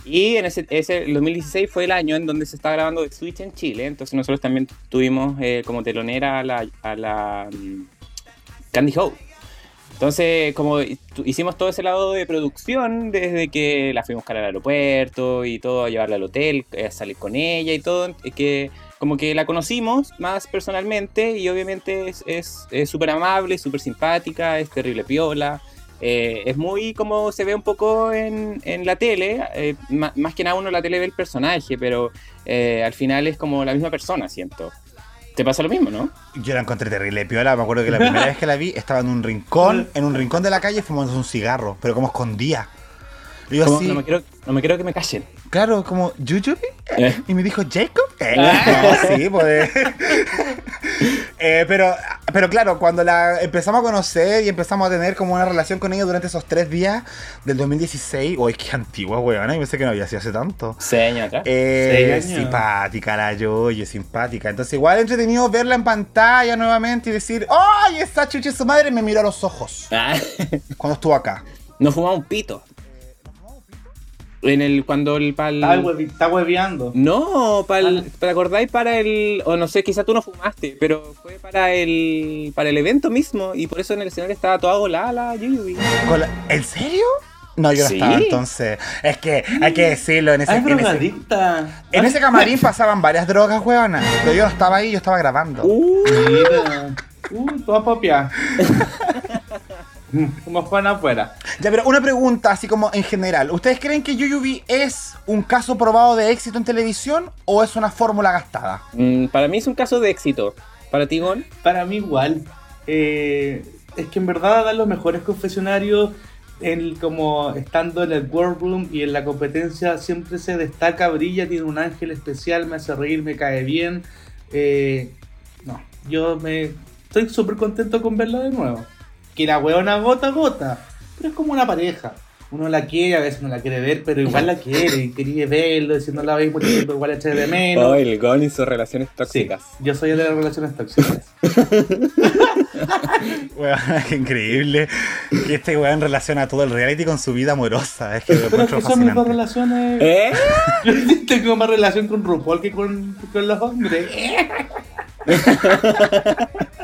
Y en ese, ese el 2016 fue el año en donde se estaba grabando The Switch en Chile, entonces nosotros también tuvimos eh, como telonera a la, a la mm, Candy Hope. Entonces, como hicimos todo ese lado de producción, desde que la fuimos a buscar al aeropuerto y todo, a llevarla al hotel, eh, a salir con ella y todo, que como que la conocimos más personalmente y obviamente es súper amable, súper simpática, es terrible piola. eh, es muy como se ve un poco en, en la tele, eh, más que nada uno la tele ve el personaje, pero eh, al final es como la misma persona, siento. ¿Te pasa lo mismo, no? Yo la encontré terrible piola. Me acuerdo que la primera vez que la vi estaba en un rincón, en un rincón de la calle fumando un cigarro, pero como escondía. Yo así, no, me quiero, no me quiero que me callen. Claro, como, ¿Yujubi? Eh. Y me dijo, ¿Jacob? Eh, no, sí, pues. Eh, pero, pero claro, cuando la empezamos a conocer y empezamos a tener como una relación con ella durante esos tres días del 2016, uy, qué antigua, weón, y pensé que no había sido hace tanto. Atrás. Eh, simpática la Yoyo, simpática. Entonces, igual entretenido verla en pantalla nuevamente y decir, ¡ay, esa chucha su madre! Me miró a los ojos Ah, cuando estuvo acá. no fumaba un pito. En el, cuando el pal... Está, huevi- está hueveando. No, pal, Ah. ¿te acordáis para el, o no sé, quizá tú no fumaste, pero fue para el, para el evento mismo y por eso en el escenario estaba toda volada la Yuyubi. ¿En serio? No, yo no ¿Sí? estaba entonces. Es que hay que decirlo, en ese, Ay, en ese, en ese camarín pasaban varias drogas, weona. Pero yo no estaba ahí, yo estaba grabando. Uh, Mira. Uh, toda popia. Como Juan afuera. Ya, pero una pregunta, así como en general. ¿Ustedes creen que Yuyubi es un caso probado de éxito en televisión o es una fórmula gastada? mm, para mí es un caso de éxito. Para ti, Gon. Para mí igual. Eh, es que en verdad dan los mejores confesionarios. En, como estando en el World Room y en la competencia siempre se destaca, brilla, tiene un ángel especial, me hace reír, me cae bien. Eh, no, yo me estoy súper contento con verla de nuevo. Que la weona gota gota, pero es como una pareja. Uno la quiere, a veces no la quiere ver, pero igual la quiere, y quería verlo, si no la veis mucho tiempo, igual echa de menos. Oh, el Gon y sus relaciones Sí, tóxicas. yo soy el de las relaciones tóxicas. Weón, qué increíble que este weón relaciona todo el reality con su vida amorosa. Es que lo Pero es que son mis dos relaciones. ¿Eh? Yo tengo más relación con RuPaul que con, con los hombres.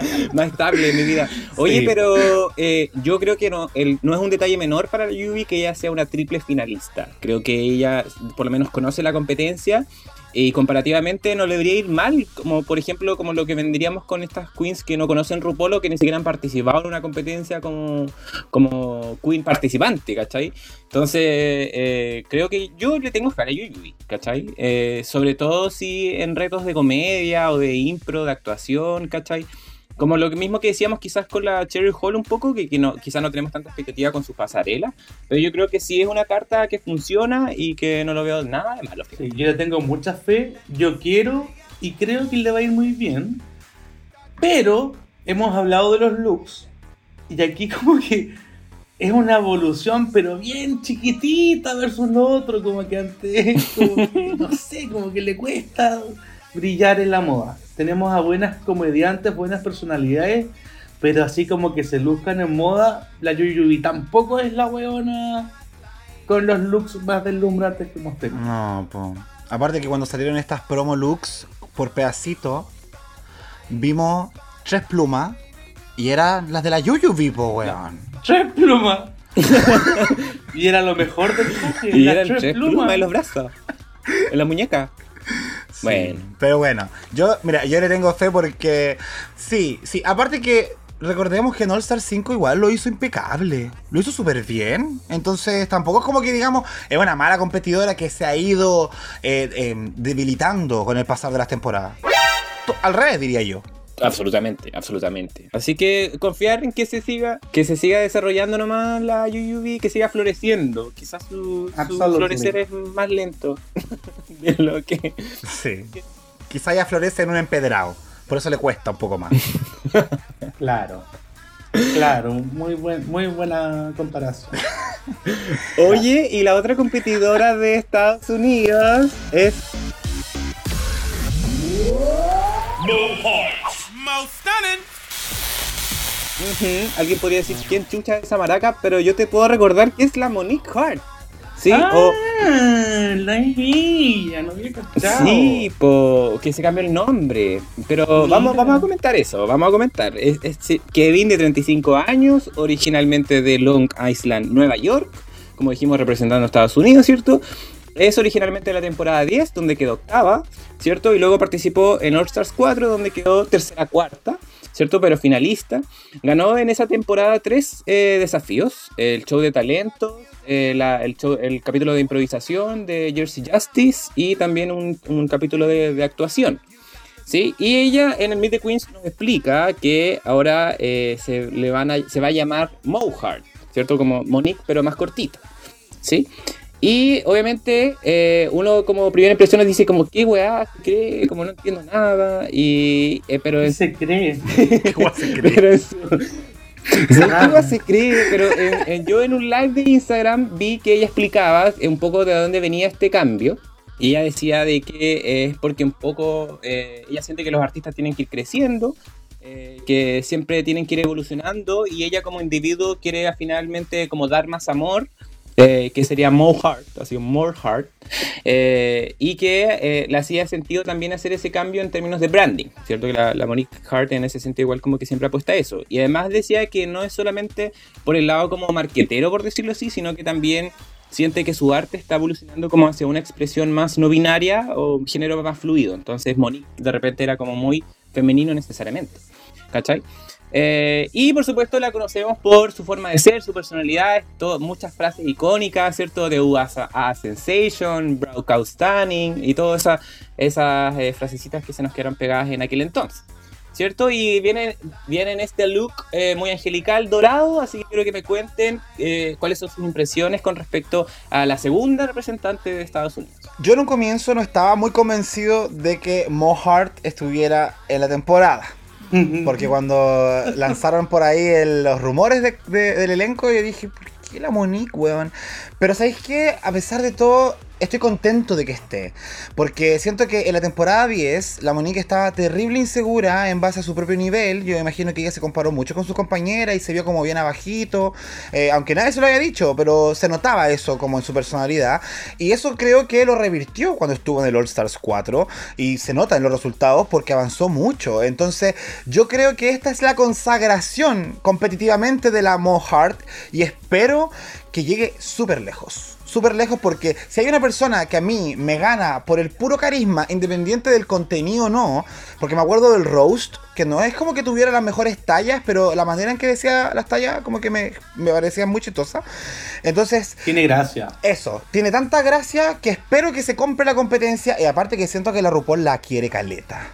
Más estable en mi vida. Oye, Sí. pero eh, yo creo que no, el- no es un detalle menor para la Yubi que ella sea una triple finalista. Creo que ella por lo menos conoce la competencia y comparativamente no le debería ir mal, como por ejemplo como lo que vendríamos con estas queens que no conocen RuPaul o que ni siquiera han participado en una competencia como, como queen participante, ¿cachai? Entonces, eh, creo que yo le tengo fe a la Yuyubi, ¿cachai? Eh, sobre todo si en retos de comedia o de impro, de actuación, ¿cachai? Como lo mismo que decíamos quizás con la Cherry Hall un poco, que, no, quizás no tenemos tanta expectativa con su pasarela, pero yo creo que sí es una carta que funciona y que no lo veo nada de malo. Sí, yo le tengo mucha fe, yo quiero y creo que le va a ir muy bien. Pero hemos hablado de los looks y aquí como que es una evolución, pero bien chiquitita versus lo otro, como que antes, como que, no sé, como que le cuesta brillar en la moda. Tenemos a buenas comediantes, buenas personalidades, pero así como que se luzcan en moda, la Yuyubi tampoco es la weona con los looks más deslumbrantes que hemos tenido. No, po. Aparte que cuando salieron estas promo looks por pedacito, vimos tres plumas y eran las de la Yuyubi, po, weón. tres plumas. y era lo mejor del traje. Y eran tres plumas en los brazos, en la muñeca. Bueno. Pero bueno, yo, mira, yo le tengo fe porque sí, sí, aparte que recordemos que en All Star 5 igual lo hizo impecable, lo hizo súper bien, entonces tampoco es como que digamos, es una mala competidora que se ha ido eh, eh, debilitando con el pasar de las temporadas. Al revés, diría yo. Absolutamente, absolutamente. Así que confiar en que se siga, que se siga desarrollando nomás la Yuyubi, que siga floreciendo. Quizás su, florecer es más lento de lo que. Sí. Quizá ya florece en un empedrado, por eso le cuesta un poco más. Claro. Claro, muy, buen, muy buena comparación. Oye, y la otra competidora de Estados Unidos es Most stunning. Ujú, Alguien podría decir quién chucha es esa maraca, pero yo te puedo recordar que es la Monique Hart. Sí, ah, o la ella, no había cachado. sí, po, que se cambió el nombre. Pero Mira. vamos, vamos a comentar eso, vamos a comentar. Es, es- Kevin de 35 años, originalmente de Long Island, Nueva York, como dijimos representando a Estados Unidos, ¿cierto? Es originalmente de la temporada 10, donde quedó octava, ¿cierto? Y luego participó en All Stars 4, donde quedó tercera cuarta, ¿cierto? Pero finalista. Ganó en esa temporada tres eh, desafíos: el show de talentos, eh, el, capítulo de improvisación de Jersey Justice y también un, capítulo de, actuación. ¿Sí? Y ella en el Meet the Queens nos explica que ahora eh, se, le van se va a llamar Mohart, ¿cierto? Como Monique, pero más cortita. ¿Sí? Y obviamente eh, uno como primera impresión dice como, ¿qué weá? se cree? Como no entiendo nada. Y, eh, pero ¿Qué en se cree? ¿Qué se cree? pero en su- qué se cree, pero en- en- yo en un live de Instagram vi que ella explicaba un poco de dónde venía este cambio. Y ella decía de que es porque un poco eh, ella siente que los artistas tienen que ir creciendo, eh, que siempre tienen que ir evolucionando y ella como individuo quiere finalmente como dar más amor eh, que sería More Heart, así More Heart, eh, y que eh, le hacía sentido también hacer ese cambio en términos de branding, ¿cierto? Que la, Monique Heart en ese sentido igual como que siempre apuesta a eso. Y además decía que no es solamente por el lado como marquetero, por decirlo así, sino que también siente que su arte está evolucionando como hacia una expresión más no binaria o un género más fluido. Entonces Monique de repente era como muy femenino necesariamente. ¿Cachai? Eh, y por supuesto la conocemos por su forma de ser, su personalidad, todo, muchas frases icónicas, ¿cierto? De U a, Sensation, Brow Stunning y todas esas, eh, que se nos quedaron pegadas en aquel entonces. ¿Cierto? Y viene, viene en este look eh, muy angelical, dorado, así que quiero que me cuenten cuáles son sus impresiones con respecto a la segunda representante de Estados Unidos. Yo en un comienzo no estaba muy convencido de que Mo Hart estuviera en la temporada. Porque cuando lanzaron por ahí los rumores del elenco, yo dije, ¿por qué la Monique, weón? Pero ¿sabéis qué? A pesar de todo, estoy contento de que esté. Porque siento que en la temporada 10, la Monique estaba terrible insegura en base a su propio nivel. Yo imagino que ella se comparó mucho con su compañera y se vio como bien abajito. Eh, aunque nadie se lo haya dicho, pero se notaba eso como en su personalidad. Y eso creo que lo revirtió cuando estuvo en el All Stars 4. Y se nota en los resultados porque avanzó mucho. Entonces, yo creo que esta es la consagración competitivamente de la Mo Heart. Y espero que llegue súper lejos súper lejos porque si hay una persona que a mí me gana por el puro carisma, independiente del contenido o no, porque me acuerdo del roast, que no es como que tuviera las mejores tallas, pero la manera en que decía las tallas como que me, me parecía muy chistosa. Entonces... Tiene gracia. Eso, tiene tanta gracia que espero que se compre la competencia y aparte que siento que la RuPaul la quiere caleta.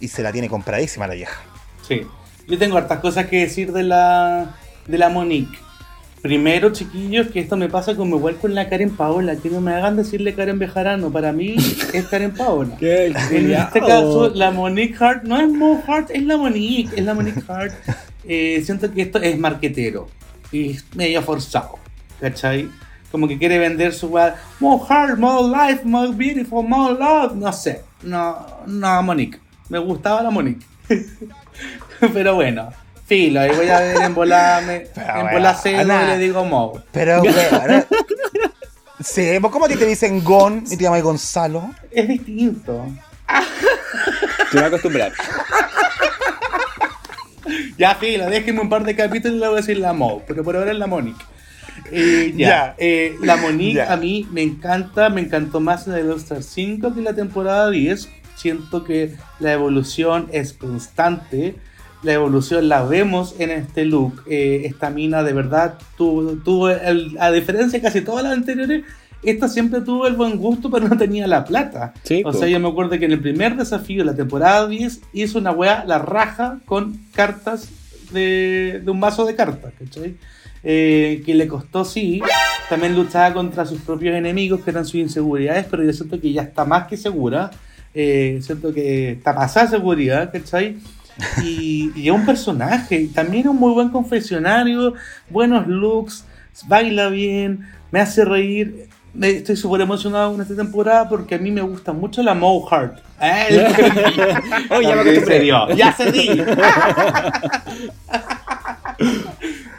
Y se la tiene compradísima la vieja. Sí. Yo tengo hartas cosas que decir de la, de la Monique. Primero, chiquillos, que esto me pasa como igual con la Karen Paola, que no me hagan decirle Karen Bejarano, para mí es Karen Paola. en este caso, la Monique Hart no es Mo Hart, es la Monique, es la Monique Hart. Eh, siento que esto es marquetero y es medio forzado, ¿cachai? Como que quiere vender su More Heart, More Life, More Beautiful, More Love, no sé. No, no, Monique. Me gustaba la Monique. Pero bueno, Filo, ahí voy a ver en volarme, en volar y le digo Mo. Pero, bueno, Sí, ¿cómo a ti te dicen Gon y te llamas Gonzalo? Es distinto. Te voy a acostumbrar. ya, filo, déjenme un par de capítulos y le voy a decir la Mo, pero por ahora es la Monique. Eh, ya, Eh, la Monique a mí me encanta, me encantó más en el All-Star 5 que en la temporada 10. Siento que la evolución es constante la evolución la vemos en este look. Eh, esta mina de verdad tuvo, tuvo a diferencia de casi todas las anteriores, esta siempre tuvo el buen gusto, pero no tenía la plata. o sea, yo me acuerdo que en el primer desafío de la temporada 10 hizo una weá, la raja, con cartas de, un vaso de cartas, ¿cachai? Eh, que le costó, sí. También luchaba contra sus propios enemigos, que eran sus inseguridades, pero yo siento que ya está más que segura. Eh, siento que está pasada seguridad, ¿cachai? Y, y es un personaje, también un muy buen confesionario, buenos looks, baila bien, me hace reír. Estoy súper emocionado con esta temporada porque a mí me gusta mucho la Mo Heart. oh, ya me Ya se di.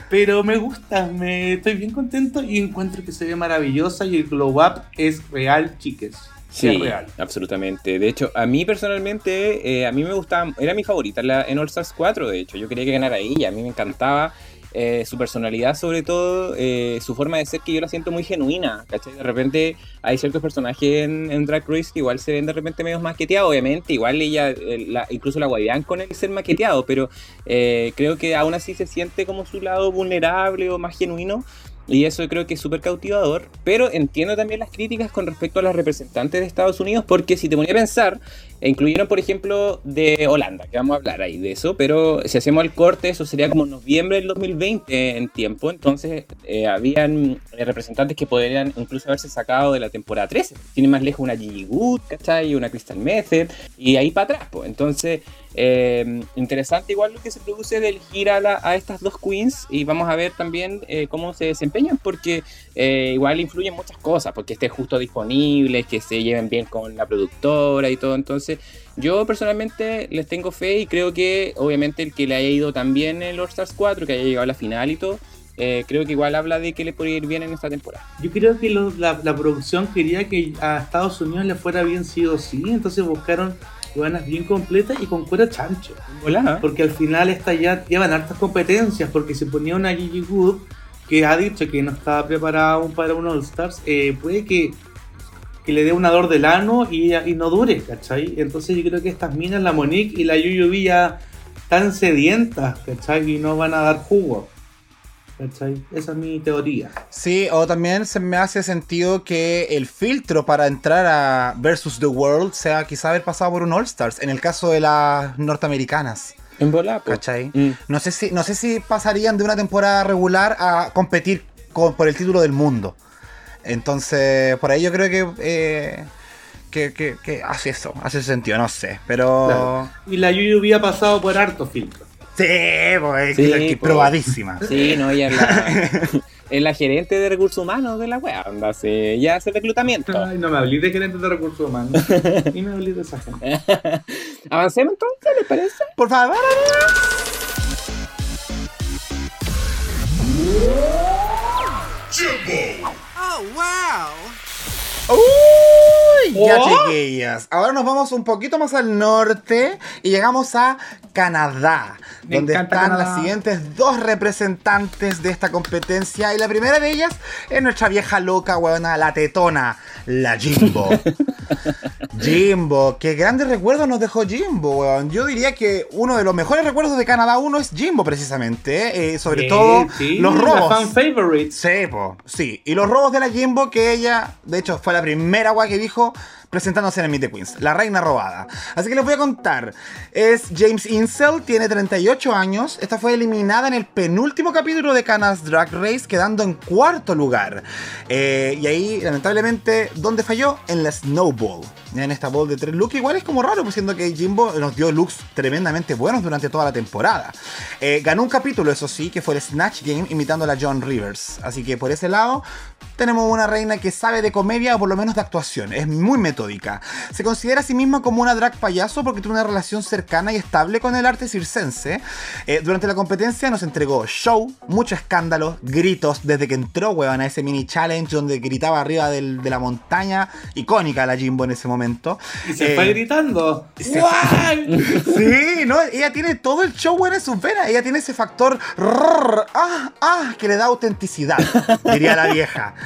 Pero me gusta, me estoy bien contento y encuentro que se ve maravillosa y el glow up es real, chiques. Sí, real. absolutamente. De hecho, a mí personalmente, eh, a mí me gustaba, era mi favorita en All Stars 4, de hecho. Yo quería que ganara ella, a mí me encantaba. Eh, su personalidad sobre todo, eh, su forma de ser que yo la siento muy genuina, ¿cachai? De repente hay ciertos personajes en, Drag Race que igual se ven de repente medio maqueteados, obviamente, igual ella, incluso la guayán con el ser maqueteado, pero creo que aún así se siente como su lado vulnerable o más genuino, y eso creo que es súper cautivador. Pero entiendo también las críticas con respecto a las representantes de Estados Unidos, porque si te ponía a pensar, e incluyeron, por ejemplo, de Holanda, que vamos a hablar ahí de eso, pero si hacemos el corte, eso sería como noviembre del 2020 en tiempo, entonces eh, habían eh, representantes que podrían incluso haberse sacado de la temporada 13. Tiene más lejos una Gigi Good, ¿cachai? Una Crystal Method, y ahí para atrás, pues. Entonces, eh, interesante igual lo que se produce del gira a, estas dos queens, y vamos a ver también cómo se desempeñan, porque igual influyen muchas cosas, porque esté justo disponible, que se lleven bien con la productora y todo, entonces yo personalmente les tengo fe y creo que obviamente el que le haya ido también en el All Stars 4, que haya llegado a la final y todo, eh, creo que igual habla de que le puede ir bien en esta temporada. Yo creo que lo- la, la producción quería que a Estados Unidos le fuera bien sí o sí, entonces buscaron buenas bien completas y con cuero chancho. Hola. Porque al final esta ya llevan hartas competencias, porque se ponía una Gigi Good que ha dicho que no estaba preparada aún para un All Stars, eh, puede que, que le dé una dor del ano y, y no dure, ¿cachai? Entonces yo creo que estas minas, la Monique y la Yuyubi ya están sedientas, ¿cachai? Y no van a dar jugo. ¿Cachai? Esa es mi teoría. Sí, o también se me hace sentido que el filtro para entrar a Versus the World sea quizá haber pasado por un All Stars, en el caso de las norteamericanas. En bola. Mm. No sé si, no sé si pasarían de una temporada regular a competir con- por el título del mundo. Entonces, por ahí yo creo que, eh, que, que- que hace eso, hace sentido, no sé. Pero. Claro. Y la Yuyubi ha pasado por harto filtro. Sí, pues, Sí, que- que pues. probadísima. Sí, no, ella es la, es la gerente de recursos humanos de la wea, anda, se, ya hace reclutamiento. Ay, no me hablé de gerentes de recursos humanos. y me hablé de esa gente. Avancemos entonces, ¿les parece? Por favor. Oh, wow. Uy, ya Oh. chiquillas. Ahora nos vamos un poquito más al norte y llegamos a Canadá, Me donde están Canadá. las siguientes dos representantes de esta competencia. Y la primera de ellas es nuestra vieja loca, huevona, la tetona, la Jimbo. Jimbo, qué grandes recuerdos nos dejó Jimbo, weón. Yo diría que uno de los mejores recuerdos de Canadá 1 es Jimbo, precisamente. eh, sobre Sí, todo sí, los robos. fan favorite. Sí, po, sí. Y los robos de la Jimbo, que ella, de hecho, fue la primera guay que dijo presentándose en el Meet the Queens, la reina robada. Así que les voy a contar. Es James Insel, tiene 38 años. Esta fue eliminada en el penúltimo capítulo de Canas Drag Race, quedando en cuarto lugar. Eh, y ahí, lamentablemente, ¿dónde falló? En la Snowball. En esta ball de tres looks, igual es como raro, pues siendo que Jimbo nos dio looks tremendamente buenos durante toda la temporada. Eh, ganó un capítulo, eso sí, que fue el Snatch Game, imitando a la John Rivers. Así que por ese lado, tenemos una reina que sabe de comedia o por lo menos de actuación. Es muy metódica. Se considera a sí misma como una drag payaso porque tiene una relación cercana y estable con el arte circense. Eh, durante la competencia nos entregó show, mucho escándalo, gritos desde que entró, weón, a ese mini challenge donde gritaba arriba del- de la montaña. Icónica la Jimbo en ese momento. Y se Eh, fue gritando. se-. Sí, no, ella tiene todo el show en sus venas. Ella tiene ese factor rrr, ah, ah, que le da autenticidad, diría la vieja.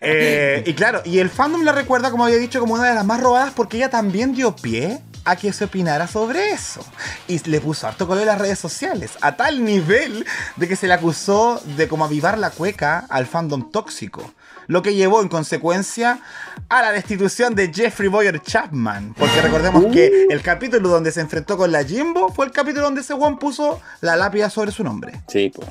Eh, y claro, y el fandom la recuerda, como había dicho, como una de las más robadas porque ella también dio pie a que se opinara sobre eso. Y le puso harto color en las redes sociales, a tal nivel de que se le acusó de como avivar la cueca al fandom tóxico. Lo que llevó en consecuencia a la destitución de Jeffrey Boyer Chapman. Porque recordemos que el capítulo donde se enfrentó con la Jimbo fue el capítulo donde ese one puso la lápida sobre su nombre. Sí, pues.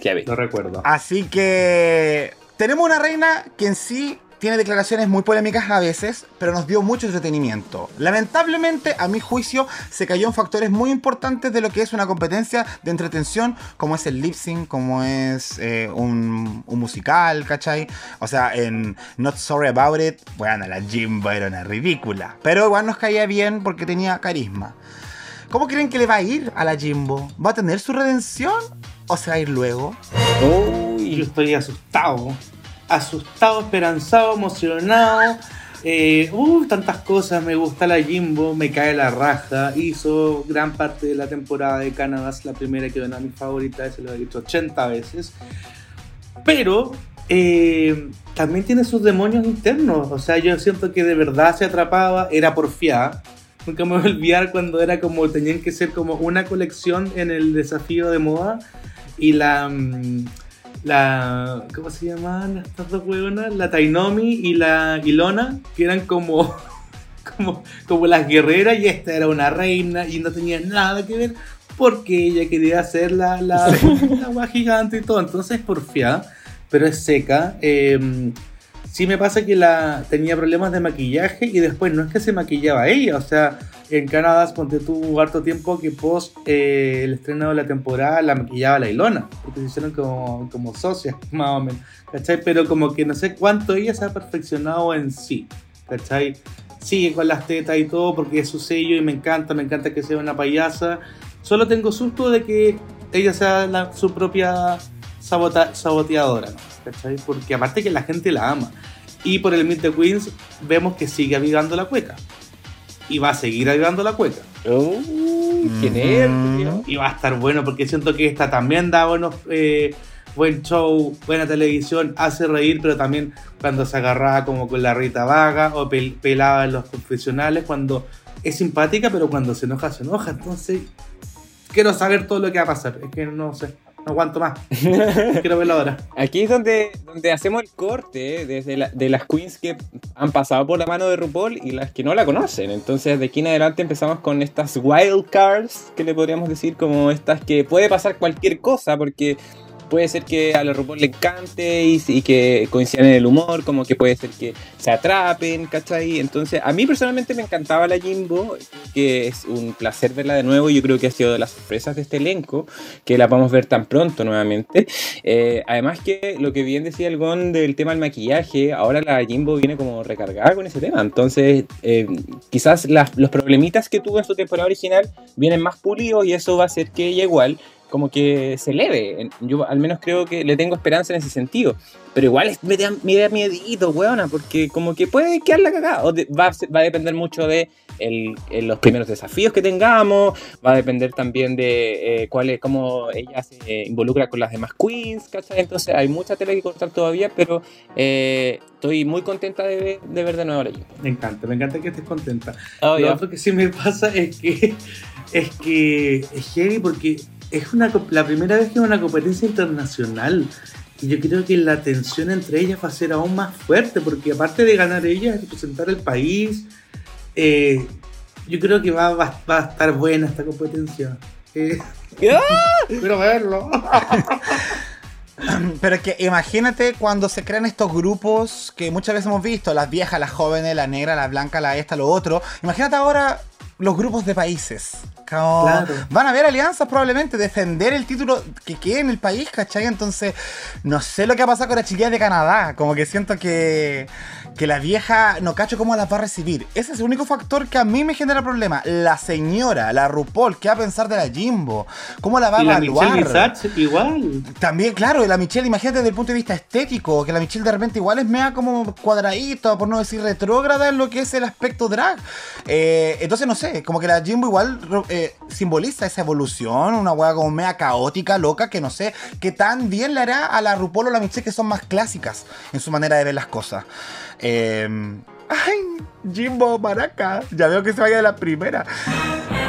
Qué. Lo recuerdo. Así que tenemos una reina que en sí tiene declaraciones muy polémicas a veces, pero nos dio mucho entretenimiento. Lamentablemente, a mi juicio, se cayó en factores muy importantes de lo que es una competencia de entretención, como es el lip sync, como es eh, un, un musical, ¿cachai? O sea, en Not Sorry About It, bueno, la Jimbo era una ridícula, pero igual nos caía bien porque tenía carisma. ¿Cómo creen que le va a ir a la Jimbo? ¿Va a tener su redención o se va a ir luego? Y yo estoy asustado. Asustado, esperanzado, emocionado. Eh, uh, tantas cosas. Me gusta la Jimbo, me cae la raja. Hizo gran parte de la temporada de Canadá. Es la primera que a mi favorita. Se lo he dicho 80 veces. Pero eh, también tiene sus demonios internos. O sea, yo siento que de verdad se atrapaba. Era porfiada. Nunca me voy a olvidar cuando era como. Tenían que ser como una colección en el desafío de moda. Y la. mm, la ¿cómo se llamaban estas dos huevonas? La Tainomi y la Ilona, que eran como, como, como las guerreras y esta era una reina y no tenía nada que ver porque ella quería hacer la, la, gigante y todo, entonces porfiada, pero es seca. Eh, sí me pasa que la tenía problemas de maquillaje y después no es que se maquillaba ella, o sea, en Canadá ponte tuvo harto tiempo que post eh, el estreno de la temporada la maquillaba la Ilona, porque se hicieron como, como socias, más o menos. Pero como que no sé cuánto ella se ha perfeccionado en sí, ¿cachai? Sigue con las tetas y todo porque es su sello y me encanta, me encanta que sea una payasa. Solo tengo susto de que ella sea la- su propia sabota- saboteadora. ¿Cachai? Porque aparte que la gente la ama. Y por el Meet the Queens vemos que sigue avivando la cueca. Y va a seguir avivando la cueca. Uy, qué nervio. Y va a estar bueno porque siento que esta también da buenos, eh, buen show, buena televisión, hace reír, pero también cuando se agarraba como con la Rita Vaga o pel- pelaba en los confesionales, cuando es simpática, pero cuando se enoja, se enoja. Entonces, quiero saber todo lo que va a pasar. Es que no sé, no aguanto más. quiero verlo ahora. Aquí es donde, donde hacemos el corte ¿eh? desde la- de las queens que han pasado por la mano de RuPaul y las que no la conocen. Entonces de aquí en adelante empezamos con estas wild cards, que le podríamos decir como estas que puede pasar cualquier cosa porque puede ser que a la RuPaul le encante y, y que coincidan en el humor, como que puede ser que se atrapen, ¿cachai? Entonces a mí personalmente me encantaba la Jimbo, que es un placer verla de nuevo. Yo creo que ha sido de las sorpresas de este elenco, que la vamos a ver tan pronto nuevamente. Eh, además que lo que bien decía el Gon del tema del maquillaje, ahora la Jimbo viene como recargada con ese tema. Entonces, eh, quizás las- los problemitas que tuvo en su temporada original vienen más pulidos y eso va a hacer que ella igual como que se eleve. Yo al menos creo que le tengo esperanza en ese sentido. Pero igual me da, me da miedito, weona, porque como que puede quedar la cagada. O de- va, va a depender mucho de el- el- los primeros desafíos que tengamos, va a depender también de eh, cuál es, cómo ella se involucra con las demás queens, ¿cachai? Entonces hay mucha tela que cortar todavía, pero eh, estoy muy contenta de, ver- de ver de nuevo a. Me encanta, me encanta que estés contenta. Oh, Lo ya. otro que sí me pasa es que es que es heavy porque es una la primera vez que es una competencia internacional. Y yo creo que la tensión entre ellas va a ser aún más fuerte, porque aparte de ganar ellas, representar el país, eh, yo creo que va, va- va a estar buena esta competencia. Eh, ¡Ah! quiero verlo. Pero es que imagínate cuando se crean estos grupos que muchas veces hemos visto, las viejas, las jóvenes, la negra, la blanca, la esta, lo otro. Imagínate ahora los grupos de países. Como Claro. Van a haber alianzas probablemente, defender el título que quede en el país, ¿cachai? Entonces, no sé lo que va a pasar con las chiquillas de Canadá. Como que siento que, que la vieja no cacho cómo las va a recibir. Ese es el único factor que a mí me genera problema. La señora, la RuPaul, ¿qué va a pensar de la Jimbo? ¿Cómo la va a Y la evaluar? Michelle Visage igual. También, claro, la Michelle, imagínate desde el punto de vista estético, que la Michelle de repente igual es mea como cuadradito, por no decir retrógrada en lo que es el aspecto drag. Eh, entonces, no sé, como que la Jimbo igual eh, simboliza esa evolución, una hueá como mea caótica, loca, que no sé qué tan bien le hará a la RuPaul o la Michelle, que son más clásicas en su manera de ver las cosas. Eh, ay, Jimbo, maraca, ya veo que se vaya de la primera.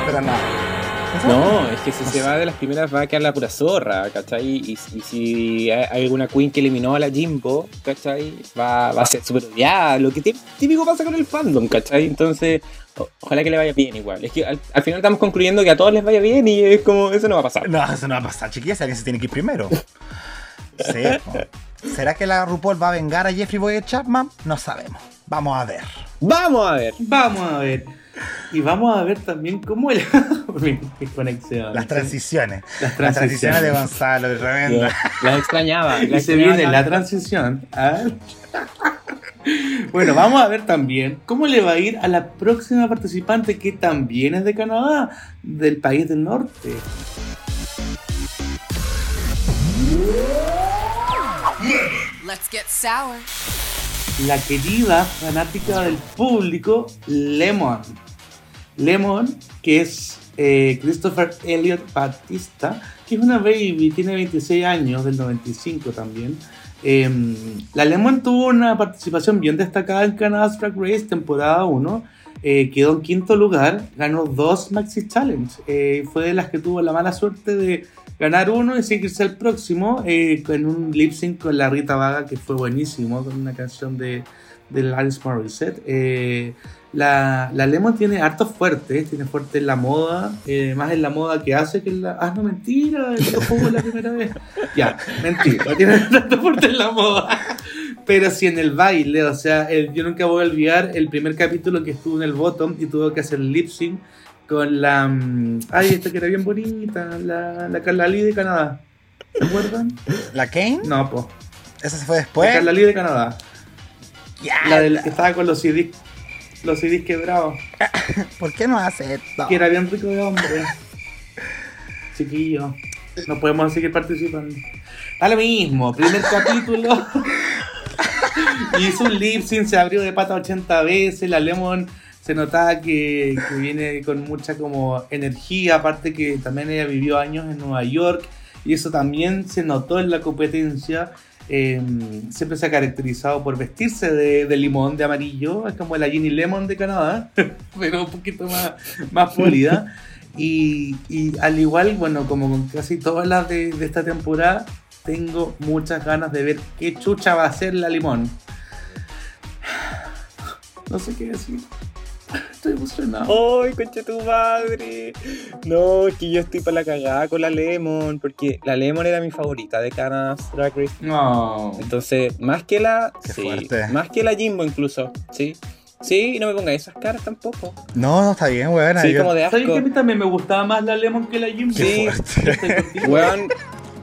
Pero no. No, es que si se va de las primeras va a quedar la pura zorra, ¿cachai? Y, y si hay alguna queen que eliminó a la Jimbo, ¿cachai? Va, va a ser súper odiada, lo que tí- típico pasa con el fandom, ¿cachai? Entonces, o- ojalá que le vaya bien igual. Es que al, al final estamos concluyendo que a todos les vaya bien y es como, eso no va a pasar. No, eso no va a pasar, chiquillas, alguien se tiene que ir primero. Sí. ¿Será que la RuPaul va a vengar a Jeffrey Boyer Chapman? No sabemos. Vamos a ver. Vamos a ver. Vamos a ver. Y vamos a ver también cómo el. mi, mi conexión. Las transiciones. Las Las transiciones de Gonzalo, tremenda. Las extrañaba. Y se viene la transición. Bueno, vamos a ver también cómo le va a ir a la próxima participante que también es de Canadá, del país del norte. Let's get sour. La querida fanática del público, Lemon. Lemon, que es eh, Christopher Elliot Batista, que es una baby, tiene 26 años, del 95 también. Eh, la Lemon tuvo una participación bien destacada en Canada's Drag Race, temporada 1. eh, quedó en quinto lugar, ganó dos Maxi Challenge. eh, fue de las que tuvo la mala suerte de ganar uno y seguirse al próximo en un lip sync con la Rita Vaga, que fue buenísimo, con una canción de, de Alice Morissette. La, la Lemon tiene hartos fuertes, tiene fuerte en la moda, eh, más en la moda que hace que en la. Ah, no, mentira, lo juego la primera vez. Ya, mentira, tiene tanto fuerte en la moda. Pero sí en el baile, o sea, el- yo nunca voy a olvidar el primer capítulo que estuvo en el bottom y tuvo que hacer lip sync con la. mm, Ay, esta que era bien bonita, la, la Carla Lee de Canadá. ¿Se acuerdan? ¿La Kane? No, po. Esa se fue La después. Carla Lee de Canadá. Ya, La del que estaba con los CDs, los CDs quebrados. ¿Por qué no hace esto? Que era bien rico de hombre. Chiquillo. No podemos seguir participando. A lo mismo, primer capítulo. Hizo un lip sync, se abrió de pata 80 veces. La Lemon se notaba que, que viene con mucha como energía. Aparte que también ella vivió años en Nueva York. Y eso también se notó en la competencia. Eh, siempre se ha caracterizado por vestirse de, limón, de amarillo. Es como la Ginny Lemon de Canadá, pero un poquito más, más pulida. Y, al igual, bueno, como con casi todas las de, de esta temporada, tengo muchas ganas de ver qué chucha va a hacer la limón. No sé qué decir. Estoy emocionado. ¡Ay, concha tu madre! No, es que yo estoy para la cagada con la Lemon, porque la Lemon era mi favorita de Canada's Drag Race. No. Entonces, más que la. Qué sí, fuerte. más que la Jimbo incluso, sí. Sí, y no me ponga esas caras tampoco. No, no está bien, weón. Sí, yo- como de ¿Sabes que a asco. mí también me gustaba más la Lemon que la Jimbo? Qué Sí. fuerte. Estoy contigo, Weón,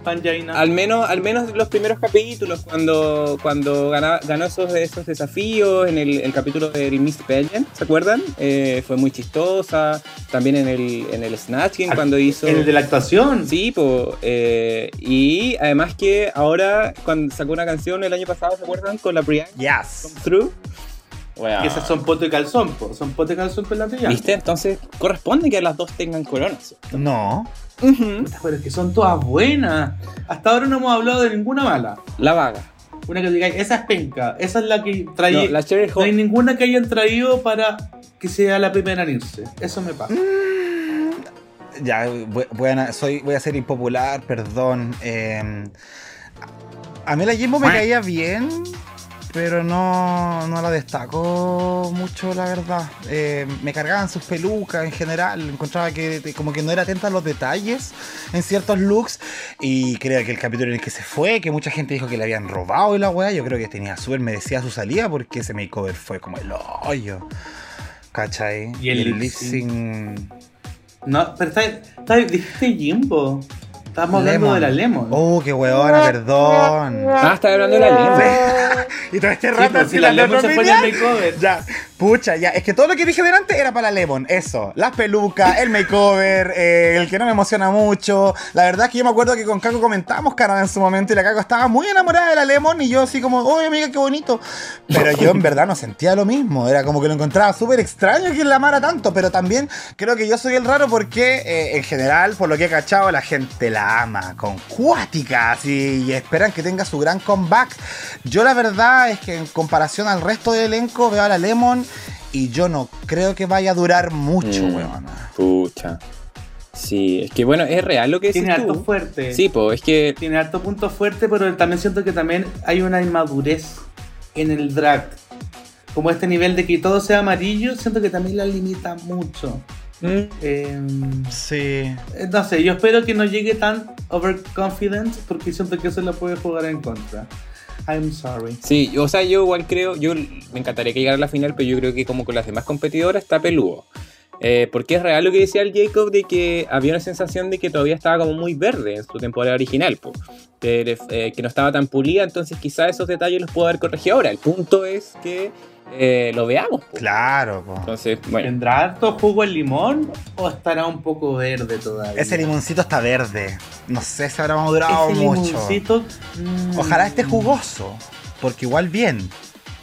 Panjaina. al menos, al menos los primeros capítulos, cuando, cuando ganaba- ganó esos, esos desafíos en el, el capítulo del Miss Pageant, ¿se acuerdan? Eh, fue muy chistosa. También en el, en el Snatch Game, cuando hizo. El de la actuación. Sí, pues. y además que ahora, cuando sacó una canción el año pasado, ¿se acuerdan? Con la Brianna Yes. Come Through. Weón. Que esas son pote y calzón, po. son pote y calzón con la tuya. ¿Viste? Entonces corresponde que las dos tengan coronas. No. Pero es que son todas buenas. Hasta ahora no hemos hablado de ninguna mala. La vaga. Una que digáis, esa es penca, esa es la que trae. No, la Cherry No hay ninguna que hayan traído para que sea la primera en irse. Eso me pasa. Ya, voy, voy a, soy, voy a ser impopular, perdón. eh, a mí la Jimbo me caía bien, pero no, no la destaco mucho, la verdad. Eh, me cargaban sus pelucas en general. Encontraba que como que no era atenta a los detalles en ciertos looks. Y creo que el capítulo en el que se fue, que mucha gente dijo que le habían robado y la weá, yo creo que tenía súper merecida su salida porque ese makeover fue como el hoyo. ¿Cachai? Y el lip sync. No, pero está, está, dijiste Jimbo. Estamos hablando Lemon. de la Lemon. Oh, qué weona, perdón. Ah, estaba hablando de la lengua. Y todo este rato pues, así si la la Lemon se pone el makeover. Ya, pucha, ya. Es que todo lo que dije delante era para la Lemon. Eso. Las pelucas, el makeover, eh, el que no me emociona mucho. La verdad es que yo me acuerdo que con Caco comentamos Canadá en su momento y la Caco estaba muy enamorada de la Lemon y yo así como, oye amiga, qué bonito. Pero yo en verdad no sentía lo mismo. Era como que lo encontraba súper extraño que la amara tanto. Pero también creo que yo soy el raro porque eh, en general, por lo que he cachado, la gente la ama con cuáticas y, y esperan que tenga su gran comeback. Yo la verdad es que en comparación al resto del elenco veo a la Lemon y yo no creo que vaya a durar mucho, Mm. weona. Pucha. Sí, es que bueno, es real lo que Tiene harto tú. fuerte. Sí, pues es que Tiene harto punto fuerte, pero también siento que también hay una inmadurez en el drag. Como este nivel de que todo sea amarillo, siento que también la limita mucho. Mm, Eh, Sí. no sé, yo espero que no llegue tan overconfident porque siento que eso la puede jugar en contra. I'm sorry. Sí, o sea, yo igual creo, yo me encantaría que llegara a la final, pero yo creo que como con las demás competidoras está peludo. Eh, porque es real lo que decía el Jacob de que había una sensación de que todavía estaba como muy verde en su temporada original, po. Eh, que no estaba tan pulida, entonces quizás esos detalles los puedo haber corregido ahora. El punto es que eh, lo veamos. po. Claro, po. Entonces, bueno, ¿Tendrá harto jugo el limón o estará un poco verde todavía? Ese limoncito está verde. No sé si habrá madurado Ese mucho. limoncito, mm, Ojalá esté jugoso. Porque igual bien.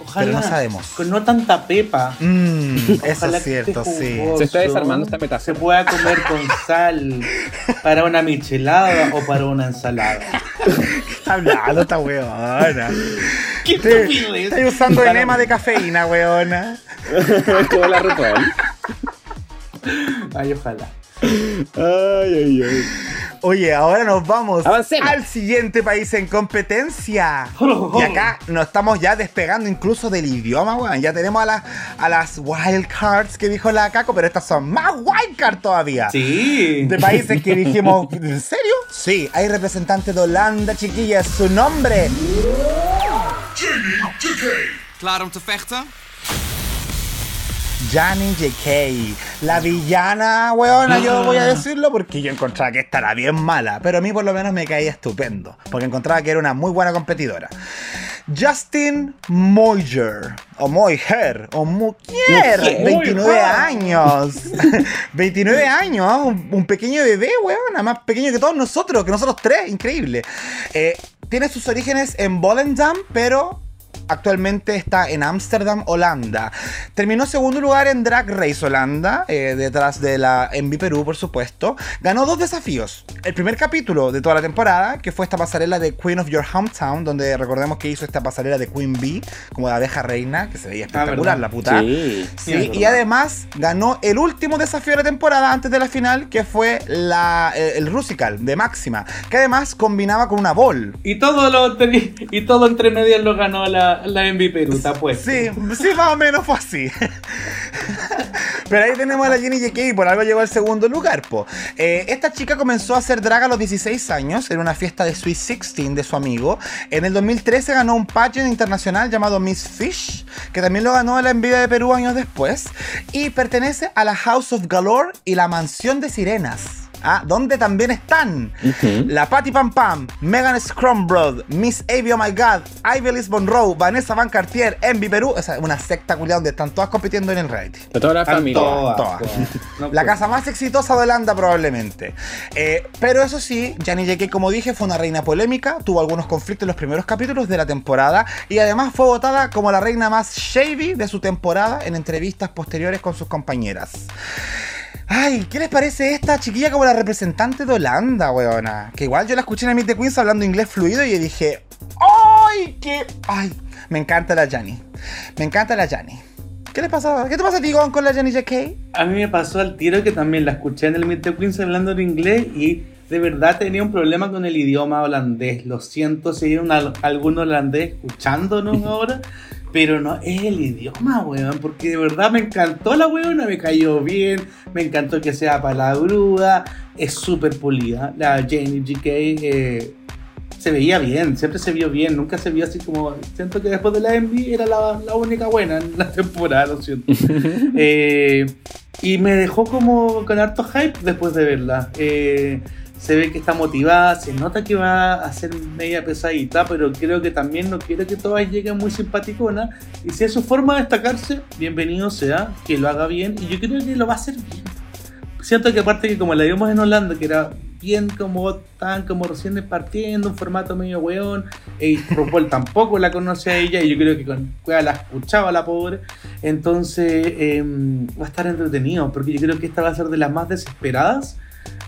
Ojalá, pero no sabemos. Con no tanta pepa. Mm, eso es cierto, sí. Se está desarmando esta Se metáfora. pueda comer con sal para una michelada o para una ensalada. Está hablando esta weona. ¡Qué Te- estupidez! Estoy usando Para- enema de cafeína, weona. como la RuPaul. Ay, ojalá. Ay, ay, ay. Oye, ahora nos vamos Avancemos. al siguiente país en competencia. Y acá nos estamos ya despegando incluso del idioma, weón. Ya tenemos a, las a las wildcards que dijo la Caco, pero estas son más wildcards todavía. Sí. De países que dijimos, ¿en serio? Sí, hay representantes de Holanda, chiquillas. Su nombre, Klaar om te vechten? Jani JK. La villana, weona, yo voy a decirlo porque yo encontraba que esta era bien mala. Pero a mí por lo menos me caía estupendo. Porque encontraba que era una muy buena competidora. Justin Moyer, o Moyer, o Mujer, Mujer. 29 años. 29 años, ¿ah? un, un pequeño bebé, weón, más pequeño que todos nosotros, que nosotros tres, increíble. Eh, tiene sus orígenes en Volendam, pero actualmente está en Ámsterdam, Holanda. Terminó segundo lugar en Drag Race Holanda, eh, detrás de la Envy Perú, por supuesto. Ganó dos desafíos. El primer capítulo de toda la temporada, que fue esta pasarela de Queen of Your Hometown, donde recordemos que hizo esta pasarela de Queen Bee, como de abeja reina, que se veía espectacular ¿verdad? la puta. Sí. Y además ganó el último desafío de la temporada antes de la final, que fue la, eh, el Rusical de Máxima, que además combinaba con una ball. Y todo lo entre- y todo entre medias lo ganó la, la Envy Perú, está puesto. Sí, sí, más o menos fue así. Pero ahí tenemos a la Jenny JK por algo llegó al segundo lugar, po. Eh, esta chica comenzó a hacer drag a los 16 años en una fiesta de Sweet 16 de su amigo. En el 2013 ganó un pageant internacional llamado Miss Fish, que también lo ganó en la Envidia de Perú años después. Y pertenece a la House of Galore y la Mansión de Sirenas. Ah, donde también están la Patty Pam Pam, Megan Scrumbrod, Miss Avy Oh My God, Ivy Liz Monroe, Vanessa Van Cartier, Envy Perú. O sea, una secta culiada donde están todas compitiendo en el reality. De toda la Están familia. todas, Todas. todas. No, La pues. casa más exitosa de Holanda probablemente. Eh, pero eso sí, Janny JK, como dije, fue una reina polémica, tuvo algunos conflictos en los primeros capítulos de la temporada y además fue votada como la reina más shady de su temporada en entrevistas posteriores con sus compañeras. Ay, ¿qué les parece esta chiquilla como la representante de Holanda, weona? Que igual yo la escuché en Meet the Queens hablando inglés fluido y yo dije, ¡ay, qué! ¡Ay! Me encanta la Janny. Me encanta la Janny. ¿Qué le pasa? ¿Qué te pasa a ti, con la Janny JK? A mí me pasó al tiro que también la escuché en el Meet the Queens hablando en inglés y de verdad tenía un problema con el idioma holandés. Lo siento si hay un, al- algún holandés escuchándonos ahora, pero no es el idioma, weón, porque de verdad me encantó la weona, me cayó bien, me encantó que sea palabruda, es súper pulida. La Jenny GK eh, se veía bien, siempre se vio bien, nunca se vio así como. Siento que después de la Envy era la, la única buena en la temporada, lo siento. Eh, y me dejó como con harto hype después de verla. Eh, se ve que está motivada, se nota que va a ser media pesadita, pero creo que también no quiere que todas lleguen muy simpaticonas. Y si es su forma de destacarse, bienvenido sea, que lo haga bien. Y yo creo que lo va a hacer bien. Siento que aparte que como la vimos en Holanda, que era bien como tan como recién partiendo, un formato medio weón, y RuPaul tampoco la conoce a ella, y yo creo que con la escuchaba la pobre, entonces em, va a estar entretenido, porque yo creo que esta va a ser de las más desesperadas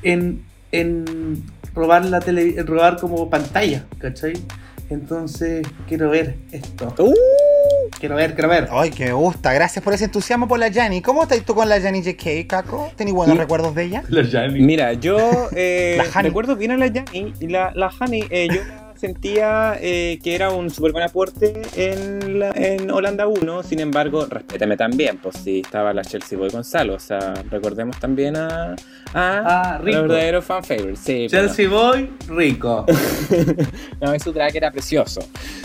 en, en robar la tele, en robar como pantalla, ¿cachai? Entonces quiero ver esto. Uh. Quiero ver, quiero ver. Ay, que me gusta. Gracias por ese entusiasmo por la Janny. ¿Cómo estás tú con la Janny JK, Caco? ¿Tenés buenos recuerdos de ella? La Yanni. Mira, yo eh, recuerdo bien a la Yanni y la, la Hani, eh, yo la sentía eh, que era un súper buen aporte en, la- en Holanda 1, sin embargo, respétame también, pues si estaba la Chelsea Boy Gonzalo, o sea, recordemos también a, a Ah, Rico. verdadero fan favorite, sí, Chelsea Boy, rico. no, es su drag era precioso.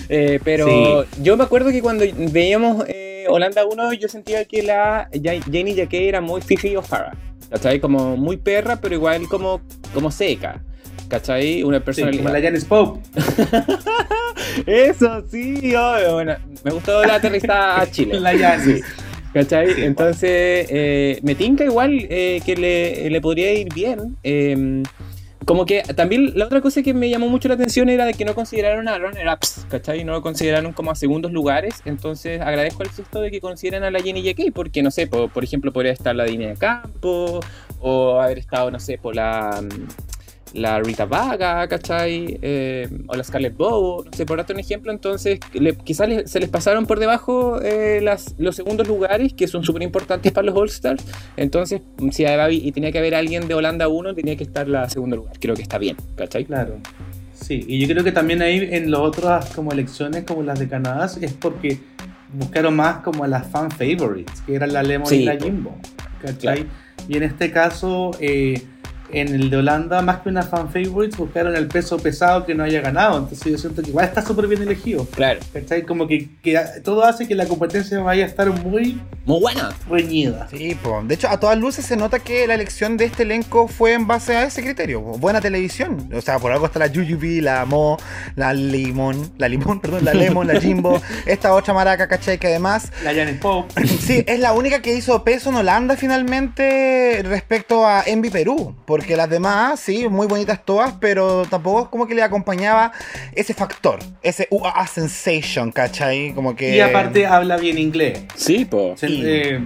Eh, pero yo me acuerdo que cuando veíamos eh, Holanda 1, yo sentía que la Ja- Janie Jacquet era muy Fifi O'Hara. ¿Cachai? Como muy perra, pero igual como, como seca. ¿Cachai? Una Sí, personalidad. como la Janis Pope. Eso, sí, obvio. Bueno, me gustó la aterrizada a Chile. La Janis. Sí. ¿Cachai? Entonces, eh, me tinca igual eh, que le, le podría ir bien. Eh, como que también la otra cosa que me llamó mucho la atención era de que no consideraron a runner-ups, ¿cachai? No lo consideraron como a segundos lugares. Entonces, agradezco el gesto de que consideren a la Jenny JK, porque no sé, por, por ejemplo, podría estar la Dina de Campo, o haber estado, no sé, por la. La Rita Vaga, ¿cachai? Eh, o la Scarlett Bow, no sé, por darte un ejemplo, entonces le- quizás les- se les pasaron por debajo eh, las, los segundos lugares, que son súper importantes para los All-Stars, entonces si había- y tenía que haber alguien de Holanda 1, tenía que estar la segundo lugar, creo que está bien, ¿cachai? Claro. Sí, y yo creo que también ahí en las otras como elecciones como las de Canadá es porque buscaron más como a las fan favorites, que eran la Lemon Sí, y la. Jimbo. ¿Cachai? Claro. Y en este caso, eh, en el de Holanda, más que una fan favorite, buscaron el peso pesado que no haya ganado. Entonces yo siento que igual está súper bien elegido. Claro. ¿Cachai? Como que, que todo hace que la competencia vaya a estar muy Muy buena. reñida. Sí, po. de hecho, a todas luces se nota que la elección de este elenco fue en base a ese criterio. po. Buena televisión. O sea, por algo está la Yuyubi, la Mo, la Limón, la Limón, perdón, la Lemon, la Jimbo, esta otra maraca, ¿cachai? Que además La Janet Pope. Sí, es la única que hizo peso en Holanda finalmente respecto a Envy Perú. Porque las demás, sí, muy bonitas todas, pero tampoco es como que le acompañaba ese factor, ese UAA sensation, ¿cachai? Como que. Y aparte habla bien inglés. Sí, po. Se- Y- eh,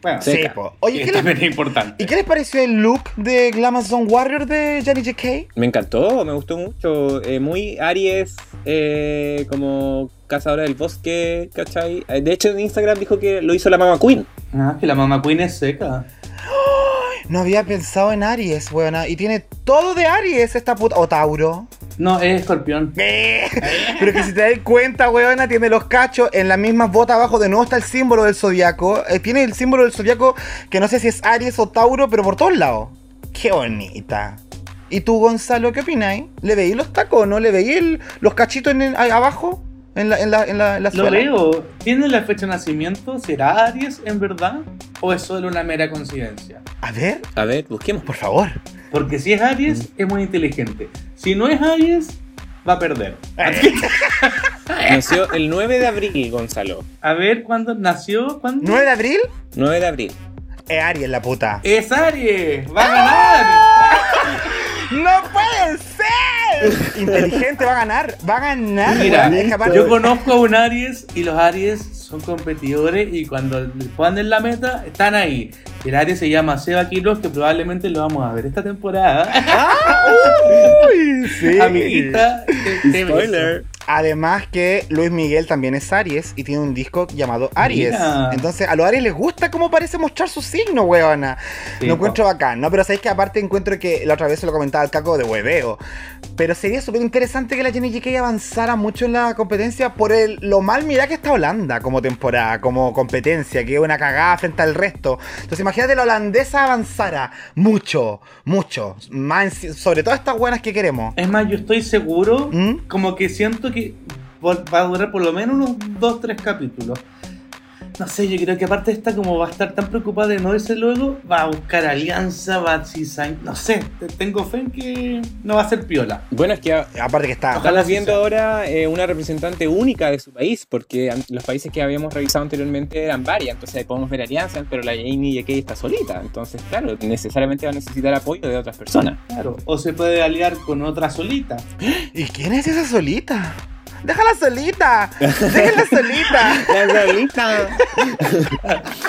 bueno, Sí. Oye, ¿qué les, importante. ¿y qué les pareció el look de Glamazon Warrior de Johnny J.K.? Me encantó, me gustó mucho. Eh, muy Aries, eh, como cazadora del bosque, ¿cachai? Eh, De hecho, en Instagram dijo que lo hizo la Mama Queen. Ah, que la mamá Queen es seca. No había pensado en Aries, buena. Y tiene todo de Aries esta puta. O Tauro. No, es escorpión. Pero que si te das cuenta, weona, tiene los cachos en las mismas botas abajo. De nuevo está el símbolo del zodiaco. Eh, tiene el símbolo del zodiaco que no sé si es Aries o Tauro, pero por todos lados. Qué bonita. ¿Y tú, Gonzalo, qué opináis? ¿Le veí los tacos, no? ¿Le veí el- los cachitos en el- ahí abajo? En la, en la, en la, en la Lo suela? veo. ¿Tiene la fecha de nacimiento? ¿Será Aries en verdad? ¿O es solo una mera coincidencia? A ver, A ver, busquemos. por favor. Porque si es Aries, es muy inteligente. Si no es Aries, va a perder. Nació el 9 de abril, Gonzalo. A ver, ¿cuándo nació? ¿Cuándo? ¿9 de abril? 9 de abril. Es Aries la puta. Es Aries. Va a ganar. ¡No puede ser! Inteligente, va a ganar. Va a ganar. Mira, weón. Yo conozco a un Aries y los Aries son competidores y cuando le ponen la meta, están ahí. El Aries se llama Seba Quiroz, que probablemente lo vamos a ver esta temporada. Uy, sí. Amiguita, te- te beso. Además que Luis Miguel también es Aries y tiene un disco llamado Aries. Mira. Entonces a los Aries les gusta cómo parece mostrar su signo, weona. Sí, lo encuentro bacán, ¿no? Pero sabéis que aparte encuentro que la otra vez se lo comentaba el caco de hueveo. Pero sería súper interesante que la Jenny GK avanzara mucho en la competencia por el, lo mal mirada que está Holanda como temporada, como competencia, que es una cagada frente al resto. Entonces imagínate la holandesa avanzara mucho, mucho. Más, sobre todo estas buenas que queremos. Es más, yo estoy seguro, ¿Mm? como que siento que va va a durar por lo menos unos 2-3 capítulos. No sé, yo creo que aparte esta como va a estar tan preocupada de no irse luego, va a buscar alianza, va a design, no sé, te- tengo fe en que no va a ser piola. Bueno, es que a- Aparte que está... Ojalá estamos viendo sea. ahora eh, una representante única de su país, porque los países que habíamos revisado anteriormente eran varias, entonces ahí podemos ver alianzas, pero la Jamie JK está solita, entonces claro, necesariamente va a necesitar apoyo de otras personas. Claro, o se puede aliar con otra solita. ¿Y quién es esa solita? déjala solita, déjala solita. La solita.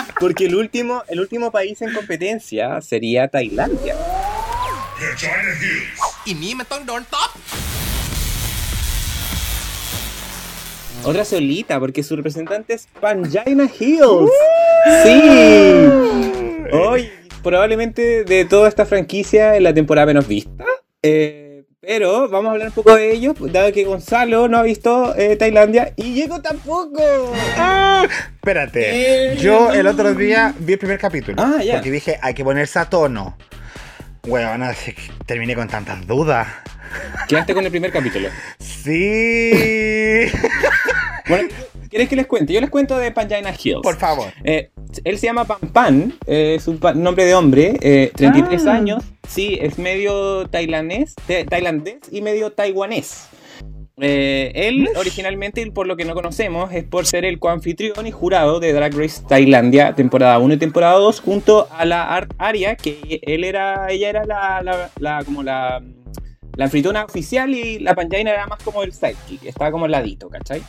Porque el último, el último país en competencia sería Tailandia. Y ni me Otra solita, porque su representante es Pangina Hills. Uh. Sí. Hoy, probablemente de toda esta franquicia, en la temporada menos vista. Eh, pero vamos a hablar un poco de ellos, dado que Gonzalo no ha visto eh, Tailandia y Diego tampoco. Ah, Espérate. Yo el otro día vi el primer capítulo. Ah, ya. Porque dije, hay que ponerse a tono. Que terminé con tantas dudas. Quedaste con el primer capítulo. Sí. Bueno, ¿quieres que les cuente? Yo les cuento de Pangina Hills. Por favor. Eh, él se llama Pan Pan, eh, es un pa- nombre de hombre, eh, 33 Ah. años, sí, es medio tailandés, tailandés y medio taiwanés. Eh, él originalmente, por lo que no conocemos, es por ser el coanfitrión y jurado de Drag Race Tailandia, temporada 1 y temporada 2, junto a la Art Aria, que él era, ella era la, la- la- como la, la anfitriona oficial y la Panjaina era más como el sidekick, estaba como al ladito, ¿cachai?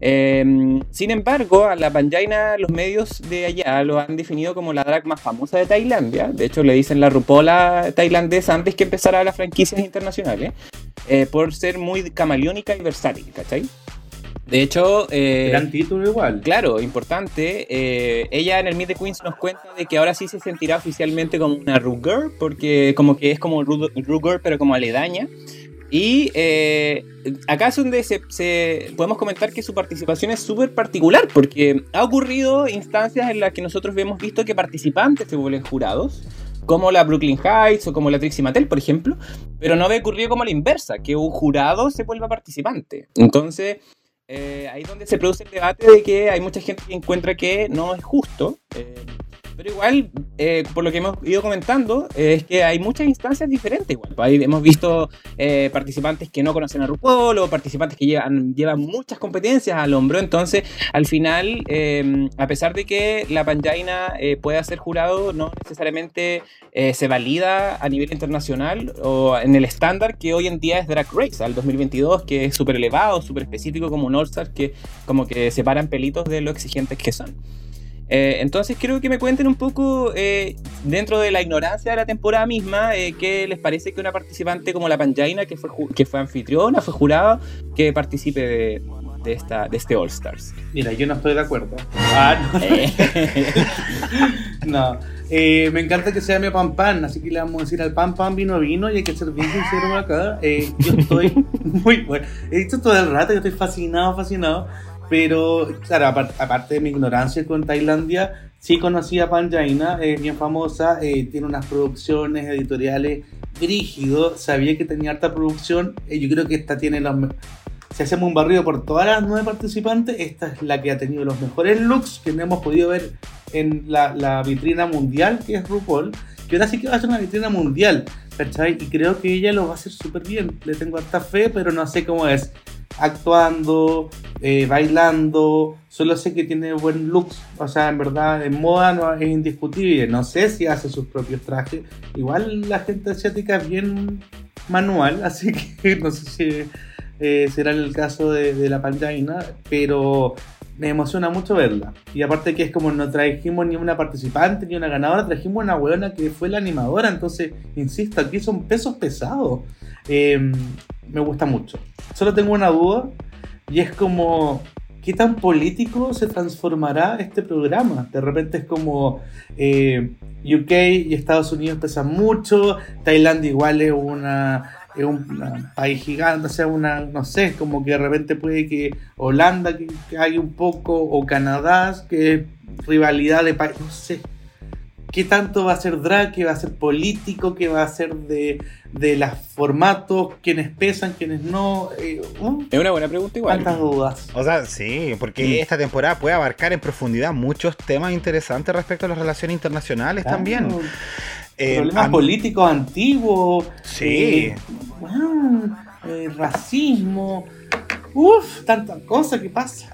Eh, sin embargo, a la Panjaina los medios de allá lo han definido como la drag más famosa de Tailandia. De hecho, le dicen la rupola tailandesa antes que empezara las franquicias internacionales, eh, por ser muy camaleónica y versátil, ¿cachai? De hecho, eh, Gran título igual. Claro, importante. eh, ella en el Meet the Queens nos cuenta de que ahora sí se sentirá oficialmente como una Ruger, porque como que es como Ru- Ruger, pero como aledaña. Y eh, acá es donde se, se- podemos comentar que su participación es súper particular, porque ha ocurrido instancias en las que nosotros hemos visto que participantes se vuelven jurados, como la Brooklyn Heights o como la Trixie Mattel, por ejemplo, pero no había ocurrido como la inversa, que un jurado se vuelva participante. Entonces, eh, ahí es donde se produce el debate de que hay mucha gente que encuentra que no es justo. eh, pero igual, eh, por lo que hemos ido comentando, es que hay muchas instancias diferentes. Igual. Ahí hemos visto eh, participantes que no conocen a RuPaul o participantes que llevan, llevan muchas competencias al hombro. Entonces, al final, eh, a pesar de que la Panjaina eh, pueda ser jurado, no necesariamente eh, se valida a nivel internacional o en el estándar que hoy en día es Drag Race, al 2022, que es súper elevado, súper específico, como un All-Star, que como que separan pelitos de lo exigentes que son. Eh, entonces quiero que me cuenten un poco, eh, dentro de la ignorancia de la temporada misma, eh, qué les parece que una participante como la Panjaina, que fue, que fue anfitriona, fue jurada, que participe de, de esta, de este All Stars. Mira, yo no estoy de acuerdo. Ah, no. No, eh, me encanta que sea mi pan pan, así que le vamos a decir al pan pan vino vino y hay que ser bien sincero acá. Eh, yo estoy muy bueno. He dicho todo el rato, yo estoy fascinado, fascinado. Pero, claro, apar- aparte de mi ignorancia con Tailandia, sí conocí a Panjaina, es bien famosa, eh, tiene unas producciones editoriales brígido, sabía que tenía harta producción, eh, yo creo que esta tiene los si hacemos un barrido por todas las nueve participantes, esta es la que ha tenido los mejores looks que hemos podido ver en la, la vitrina mundial, que es RuPaul, que ahora sí que va a ser una vitrina mundial, ¿cachai? Y creo que ella lo va a hacer súper bien. Le tengo harta fe, pero no sé cómo es. Actuando, eh, bailando, solo sé que tiene buen looks. O sea, en verdad, en moda no es indiscutible. No sé si hace sus propios trajes. Igual la gente asiática es bien manual, así que no sé si eh, será el caso de, la Panjaina, pero me emociona mucho verla. Y aparte que es como no trajimos ni una participante ni una ganadora, trajimos una buena que fue la animadora, entonces, insisto, aquí son pesos pesados. Eh, me gusta mucho. Solo tengo una duda y es como... ¿Qué tan político se transformará este programa? De repente es como eh, UK y Estados Unidos pesan mucho, Tailandia igual es una es un país gigante, o sea, una, no sé, como que de repente puede que Holanda que, que hay un poco, o Canadá, que es rivalidad de país, no sé. ¿Qué tanto va a ser drag? ¿Qué va a ser político? ¿Qué va a ser de, de los formatos? ¿Quiénes pesan? ¿Quiénes no? Eh, uh, Es una buena pregunta igual. ¿Cuántas dudas? O sea, sí, porque esta temporada puede abarcar en profundidad muchos temas interesantes respecto a las relaciones internacionales también. Eh, Problemas políticos antiguos. Sí. eh, eh, racismo. Uf, tanta cosa que pasa.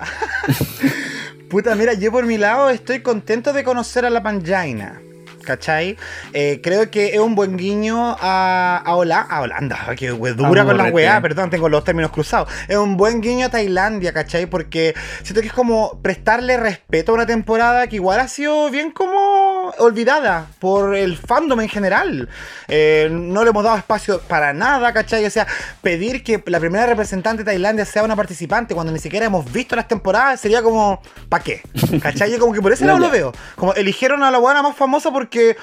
Puta, mira, yo por mi lado estoy contento de conocer a la Panjaina. ¿Cachai? Eh, creo que es un buen guiño a, a, Hola- a Holanda. Ay, Que we- dura con la weá, perdón, tengo los términos cruzados. Es un buen guiño a Tailandia, ¿cachai? Porque siento que es como prestarle respeto a una temporada que igual ha sido bien como olvidada por el fandom en general. Eh, no le hemos dado espacio para nada, ¿cachai? O sea, pedir que la primera representante de Tailandia sea una participante cuando ni siquiera hemos visto las temporadas sería como, ¿para qué? ¿Cachai? Yo como que por lado ya. lo veo. Como eligieron a la buena más famosa porque.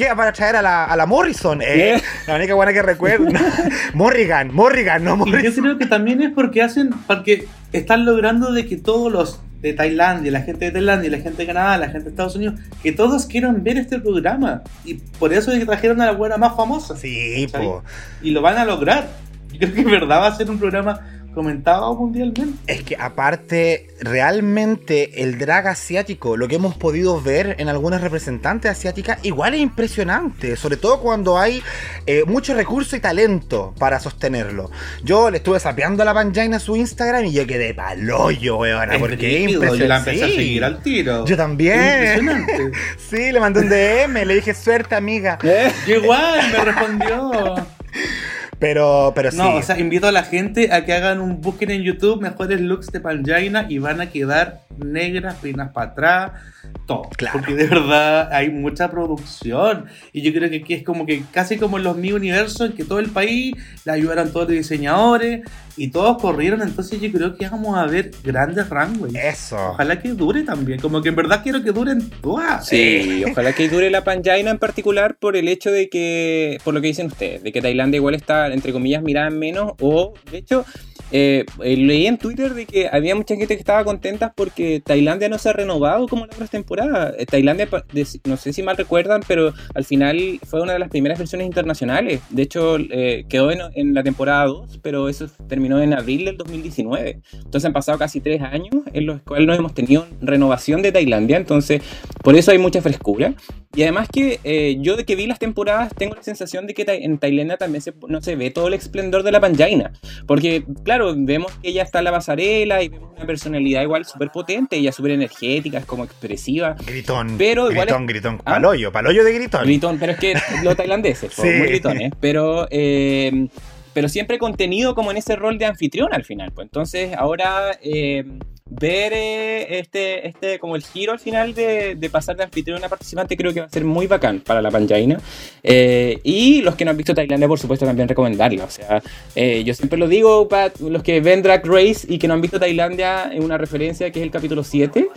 ¿Qué? Para traer a la, a la Morrison. Eh, la única buena que recuerdo. Morrigan, Morrigan, no Y yo Morrison. creo que también es porque hacen, porque están logrando de que todos los de Tailandia, la gente de Tailandia, la gente de Canadá, la gente de Estados Unidos, que todos quieran ver este programa. Y por eso es que trajeron a la buena más famosa. Sí, po. Y lo van a lograr. Yo creo que en verdad va a ser un programa comentado mundialmente. Es que aparte, realmente el drag asiático, lo que hemos podido ver en algunas representantes asiáticas, igual es impresionante. Sobre todo cuando hay eh, mucho recurso y talento para sostenerlo. Yo le estuve sapeando a la Panjaina su Instagram y yo quedé paloyo. Es Porque es brígido, yo la empecé a seguir al tiro. Yo también. Es impresionante. Sí, le mandé un DM, le dije suerte, amiga. Eh, Yo igual me respondió. Pero, pero sí. No, o sea, invito a la gente a que hagan un busquen en YouTube mejores looks de Panjaina y van a quedar negras, peinas para atrás, todo. Claro. Porque de verdad hay mucha producción. Y yo creo que aquí es como que casi como en los Mi Universo, en que todo el país le ayudaron todos los diseñadores y todos corrieron. Entonces yo creo que vamos a ver grandes runways. Eso. Ojalá que dure también. Como que en verdad quiero que duren todas. Sí, ojalá que dure la Panjaina en particular por el hecho de que, por lo que dicen ustedes, de que Tailandia igual está, entre comillas, mirada en menos, o de hecho, eh, eh, leí en Twitter de que había mucha gente que estaba contenta porque Tailandia no se ha renovado como en otras temporadas. Eh, Tailandia, no sé si mal recuerdan, pero al final fue una de las primeras versiones internacionales. De hecho, eh, quedó en, en la temporada 2, pero eso terminó en abril del 2019. Entonces han pasado casi tres años en los cuales no hemos tenido renovación de Tailandia. Entonces, por eso hay mucha frescura. Y además que eh, yo de que vi las temporadas tengo la sensación de que en Tailandia también se- no se ve todo el esplendor de la Panjaina. Porque, claro, vemos que ella está en la pasarela y vemos una personalidad igual súper potente, ella súper energética, es como expresiva. Gritón. Pero igual gritón, es- gritón. ¿Ah? Paloyo, paloyo de gritón. Gritón, pero es que los tailandeses, Sí. muy gritones. Pero, eh, pero siempre contenido como en ese rol de anfitrión al final. Pues entonces ahora eh, ver eh, este, este, como el giro al final de, de pasar de anfitrión a participante creo que va a ser muy bacán para la Panjaina. Eh, y los que no han visto Tailandia, por supuesto, también recomendarla. O sea, eh, yo siempre lo digo para los que ven Drag Race y que no han visto Tailandia, una referencia que es el capítulo 7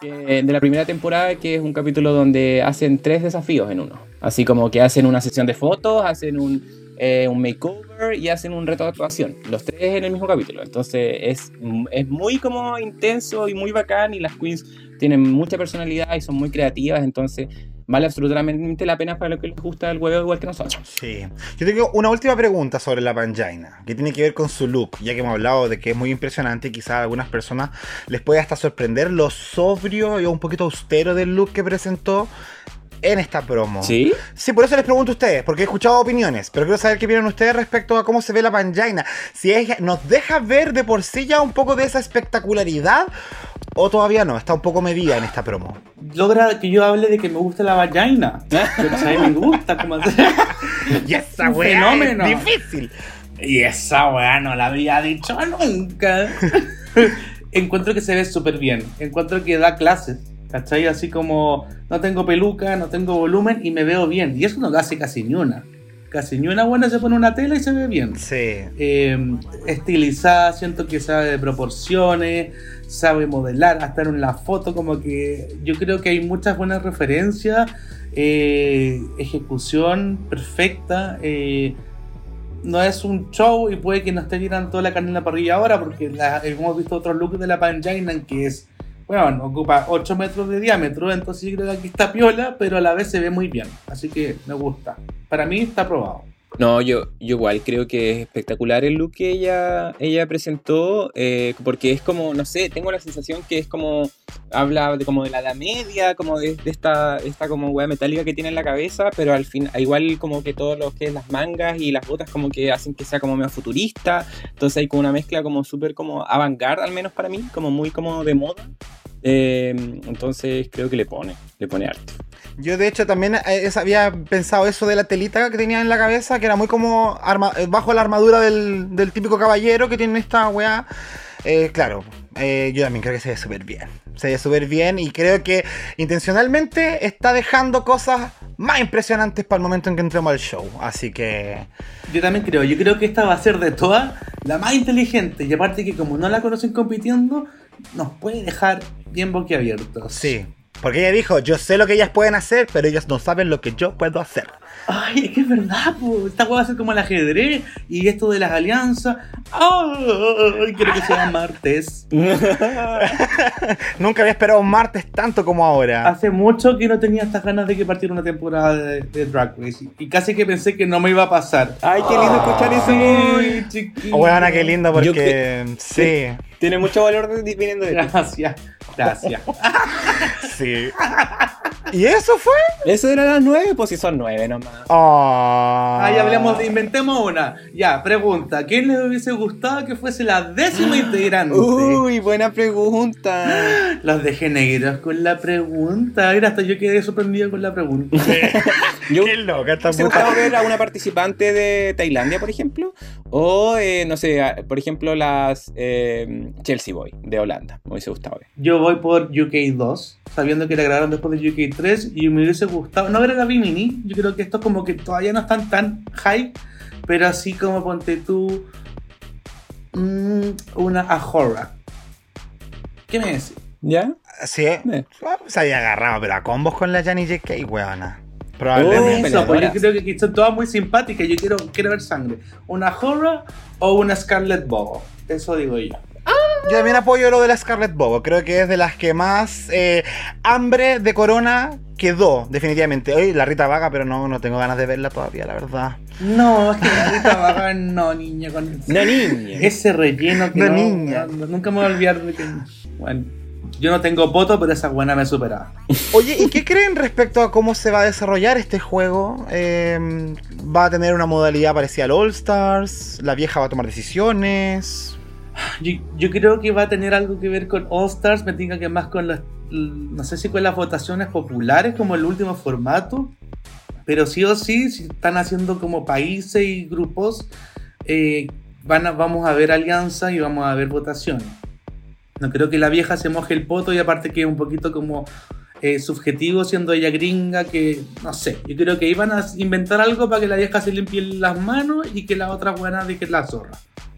que- de la primera temporada, que es un capítulo donde hacen tres desafíos en uno. Así como que hacen una sesión de fotos, hacen un, eh, un makeover y hacen un reto de actuación. Los tres en el mismo capítulo. Entonces es, es muy como intenso y muy bacán y las queens tienen mucha personalidad y son muy creativas. Entonces vale absolutamente la pena para los que les gusta el huevo igual que nosotros. Sí. Yo tengo una última pregunta sobre la Panjaina, que tiene que ver con su look, ya que hemos hablado de que es muy impresionante y quizás a algunas personas les puede hasta sorprender lo sobrio y un poquito austero del look que presentó en esta promo. ¿Sí? Sí, por eso les pregunto a ustedes, porque he escuchado opiniones, pero quiero saber qué opinan ustedes respecto a cómo se ve la Panjaina. Si ella nos deja ver de por sí ya un poco de esa espectacularidad o todavía no, está un poco medida en esta promo. Logra que yo hable de que me gusta la vagina. ¿Cachai? Me gusta como Y esa weá fenómeno. es difícil. Y esa weá no la había dicho nunca. Encuentro que se ve súper bien. Encuentro que da clases. ¿Cachai? Así como no tengo peluca, no tengo volumen y me veo bien. Y eso no hace casi ni una. Casi ni una buena se pone una tela y se ve bien. Sí. Eh, estilizada, siento que sabe de proporciones, sabe modelar, hasta en la foto, como que yo creo que hay muchas buenas referencias, eh, ejecución perfecta. eh, no es un show y puede que no esté tirando toda la carne en la parrilla ahora, porque la- hemos visto otros looks de la Panjaina en que es, bueno, ocupa 8 metros de diámetro, entonces yo creo que aquí está piola, pero a la vez se ve muy bien, así que me gusta. Para mí está aprobado. No, yo, yo igual creo que es espectacular el look que ella, ella presentó, eh, porque es como, no sé, tengo la sensación que es como, habla de como de la edad media, como de, esta, esta como hueá metálica que tiene en la cabeza, pero al fin, igual como que todo lo que las mangas y las botas como que hacen que sea como medio futurista, entonces hay como una mezcla como súper como avant-garde al menos para mí, como muy como de moda. Eh, entonces creo que le pone, le pone arte. Yo de hecho también eh, había pensado eso de la telita que tenía en la cabeza, que era muy como arma- eh, bajo la armadura del, del típico caballero que tiene esta weá. Eh, claro, eh, yo también creo que se ve súper bien. Se ve súper bien y creo que intencionalmente está dejando cosas más impresionantes para el momento en que entremos al show. Así que... Yo también creo, yo creo que esta va a ser de todas la más inteligente y aparte que como no la conocen compitiendo, nos puede dejar bien boquiabiertos. Sí. Porque ella dijo, yo sé lo que ellas pueden hacer, pero ellas no saben lo que yo puedo hacer. Ay, es que es verdad, po. esta hueá va a ser como el ajedrez y esto de las alianzas. Ay, quiero que sea martes. Nunca había esperado un martes tanto como ahora. Hace mucho que no tenía estas ganas de que partiera una temporada de, de Drag Race y casi que pensé que no me iba a pasar. Ay, qué lindo escuchar eso. Ay, chiquillo. Weona, qué lindo Yo porque... Sí, Tiene mucho valor de- viniendo de ti. Gracias, gracias. sí. ¿Y eso fue? Eso era las nueve, pues si son nueve nomás. Oh. Ahí hablemos de inventemos una. Ya, pregunta, ¿quién le hubiese gustado que fuese la décima integrante? Uy, buena pregunta. Los dejé negros con la pregunta. Mira, hasta yo quedé sorprendido con la pregunta. Yo Qué loca esta puta. gustaba ver a una participante de Tailandia, por ejemplo, o eh, no sé, por ejemplo, las eh, Chelsea Boy de Holanda. Me hubiese gustado ver. Yo voy por UK 2, sabiendo que la grabaron después de UK 3 y me hubiese gustado no ver a la Bimini. Yo creo que estos como que todavía no están tan high, pero así como ponte tú mm, una Ahora. ¿Qué me decís? ¿Ya? Sí, Eh. se había agarrado, pero a combos con la Janny JK, weona. Probablemente. Eso, pues yo creo que son todas muy simpáticas. Yo quiero, quiero ver sangre. ¿Una Horror o una Scarlet Bobo? Eso digo yo. Yo también apoyo lo de la Scarlett Bobo. Creo que es de las que más eh, hambre de corona quedó, definitivamente. Hoy la Rita Vaga, pero no, no tengo ganas de verla todavía, la verdad. No, es que la Rita Vaga, no, niña, con No, niña. ese relleno que No, no, niña. no- nunca me voy a olvidar de que. Bueno, yo no tengo voto, pero esa buena me superaba. Oye, ¿y qué creen respecto a cómo se va a desarrollar este juego? Eh, ¿Va a tener una modalidad parecida al All Stars? ¿La vieja va a tomar decisiones? Yo, creo que va a tener algo que ver con All Stars, me tinca que más con las. No sé si con las votaciones populares, como el último formato. Pero sí o sí, si están haciendo como países y grupos, eh, van vamos a ver alianzas y vamos a ver votaciones. No creo que la vieja se moje el poto y aparte que es un poquito como eh, subjetivo siendo ella gringa, que no sé. Yo creo que iban a inventar algo para que la vieja se limpie las manos y que la otra buena deje la zorra.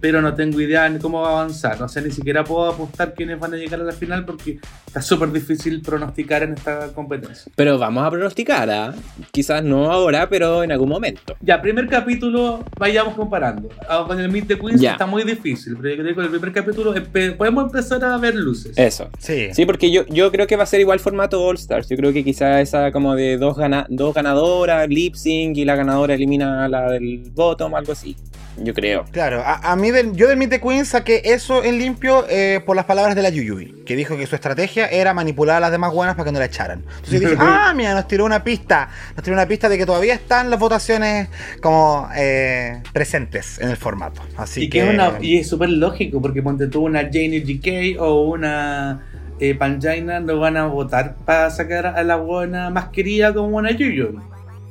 Pero no tengo idea ni cómo va a avanzar. O sea, ni siquiera puedo apostar quiénes van a llegar a la final porque está súper difícil pronosticar en esta competencia. Pero vamos a pronosticar, ¿ah? Quizás no ahora, pero en algún momento. Ya, primer capítulo, vayamos comparando. Ah, Con el Meet the Queens Ya. está muy difícil, pero yo creo que con el primer capítulo empe- podemos empezar a ver luces. Eso. Sí. Sí, porque yo, yo creo que va a ser igual formato All Stars. Yo creo que quizás esa como de dos, gana dos ganadoras, lip sync y la ganadora elimina a la del bottom, algo así. Yo creo. Claro, a, a mí del, yo del Meet the Queen saqué eso en limpio eh, por las palabras de la Yuyuy, que dijo que su estrategia era manipular a las demás buenas para que no la echaran. Entonces yo dije, ah, mira, nos tiró una pista, nos tiró una pista de que todavía están las votaciones como eh, presentes en el formato. Así y que es una, y es súper lógico, porque ponte tú una Janie GK o una eh, Panjaina no van a votar para sacar a la buena más querida como una Yuyu.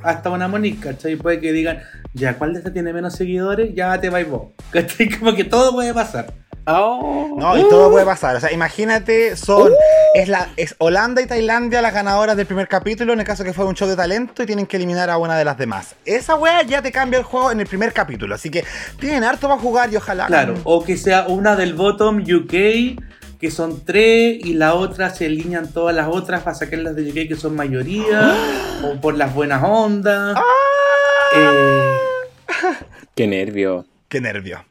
Hasta una Monique, ¿cachai? Puede que digan, ya, ¿cuál de estas tiene menos seguidores? Ya te vais vos. Como que todo puede pasar. Oh. No, y todo puede pasar. O sea, imagínate, son. Es, la, es Holanda y Tailandia las ganadoras del primer capítulo, en el caso que fue un show de talento, y tienen que eliminar a una de las demás. Esa wea ya te cambia el juego en el primer capítulo. Así que tienen harto para jugar y ojalá. Claro, o que sea una del bottom UK, que son tres, y la otra se alinean todas las otras para sacar las de UK que son mayoría, o por las buenas ondas. Qué nervio. Qué nervio.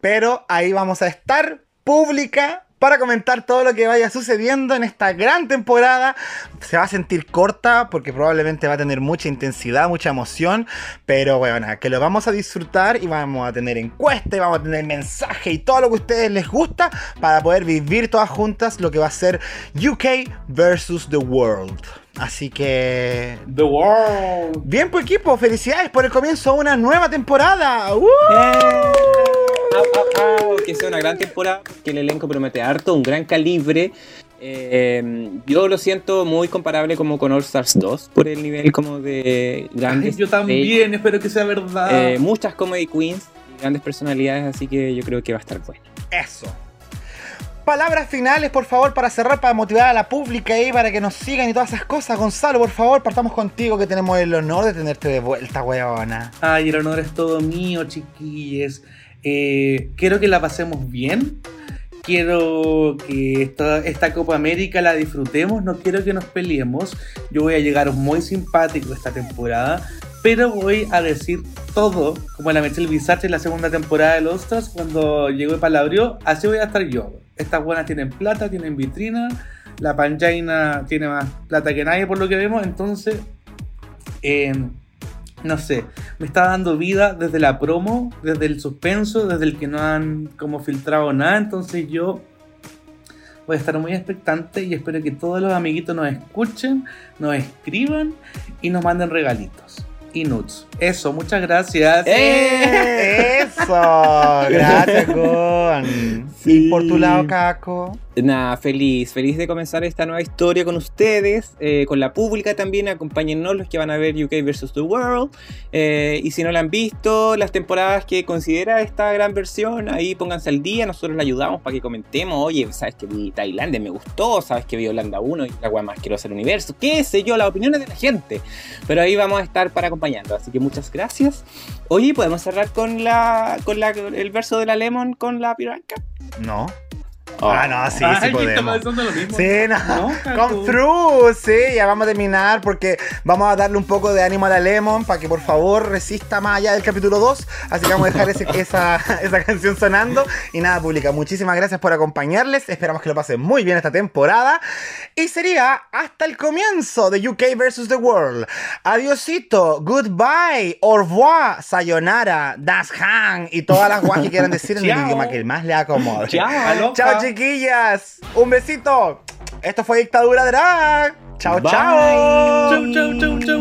Pero ahí vamos a estar pública para comentar todo lo que vaya sucediendo en esta gran temporada. Se va a sentir corta porque probablemente va a tener mucha intensidad, mucha emoción, pero bueno, que lo vamos a disfrutar y vamos a tener encuesta y vamos a tener mensaje y todo lo que a ustedes les gusta para poder vivir todas juntas lo que va a ser UK versus the world. Así que The World. Bien, pues equipo, felicidades por el comienzo de una nueva temporada. ¡Uh! Que sea una gran temporada, que el elenco promete harto, un gran calibre. Eh, yo lo siento muy comparable como con All Stars 2, por el nivel como de Ay, grandes. yo también, espero que sea verdad. eh, muchas comedy queens y grandes personalidades, así que yo creo que va a estar bueno. Eso. Palabras finales, por favor, para cerrar, para motivar a la pública ahí, para que nos sigan y todas esas cosas. Gonzalo, por favor, partamos contigo, que tenemos el honor de tenerte de vuelta, weona. Ay, el honor es todo mío, chiquilles. Eh, quiero que la pasemos bien. Quiero que esta Copa América la disfrutemos. No quiero que nos peleemos. Yo voy a llegar muy simpático esta temporada. Pero voy a decir todo, como la Michelle Bizarre en la segunda temporada de Los Stars, cuando llegó y palabrió. Así voy a estar yo. Estas buenas tienen plata, tienen vitrina. La Panjaina tiene más plata que nadie, por lo que vemos. Entonces, eh, no sé, me está dando vida desde la promo, desde el suspenso, desde el que no han como filtrado nada, entonces yo voy a estar muy expectante y espero que todos los amiguitos nos escuchen, nos escriban y nos manden regalitos y nudes. Eso, muchas gracias. ¡Eh! Eso, gracias, Gon. Sí. Y por tu lado, Caco. Nada, feliz, feliz de comenzar esta nueva historia con ustedes, eh, con la pública también, acompáñennos los que van a ver UK vs. The World, eh, y si no la han visto, las temporadas que considera esta gran versión, ahí pónganse al día, nosotros le ayudamos para que comentemos, oye, sabes que vi Tailandia, me gustó, sabes que vi Holanda 1 y la weá más asquerosa del universo, qué sé yo, las opiniones de la gente, pero ahí vamos a estar para acompañando, así que muchas gracias. Oye, ¿podemos cerrar con la con la, el verso de la Lemon con la piranca? No. Ah, no, sí, Ay, sí podemos. lo mismo. Sí, no. No, Come Cacu. through, sí, ya vamos a terminar porque vamos a darle un poco de ánimo a la Lemon para que por favor resista más allá del capítulo 2. Así que vamos a dejar ese- esa, esa canción sonando. Y nada, pública, muchísimas gracias por acompañarles. Esperamos que lo pasen muy bien esta temporada. Y sería hasta el comienzo de UK vs. The World. Adiosito, goodbye, au revoir, sayonara, das han y todas las guas que quieran decir en el idioma que más le acomode. Chao. Chao chiquillas, un besito. Esto fue Dictadura Drag. Chao, Bye. chao. Chau, chau, chau, chau.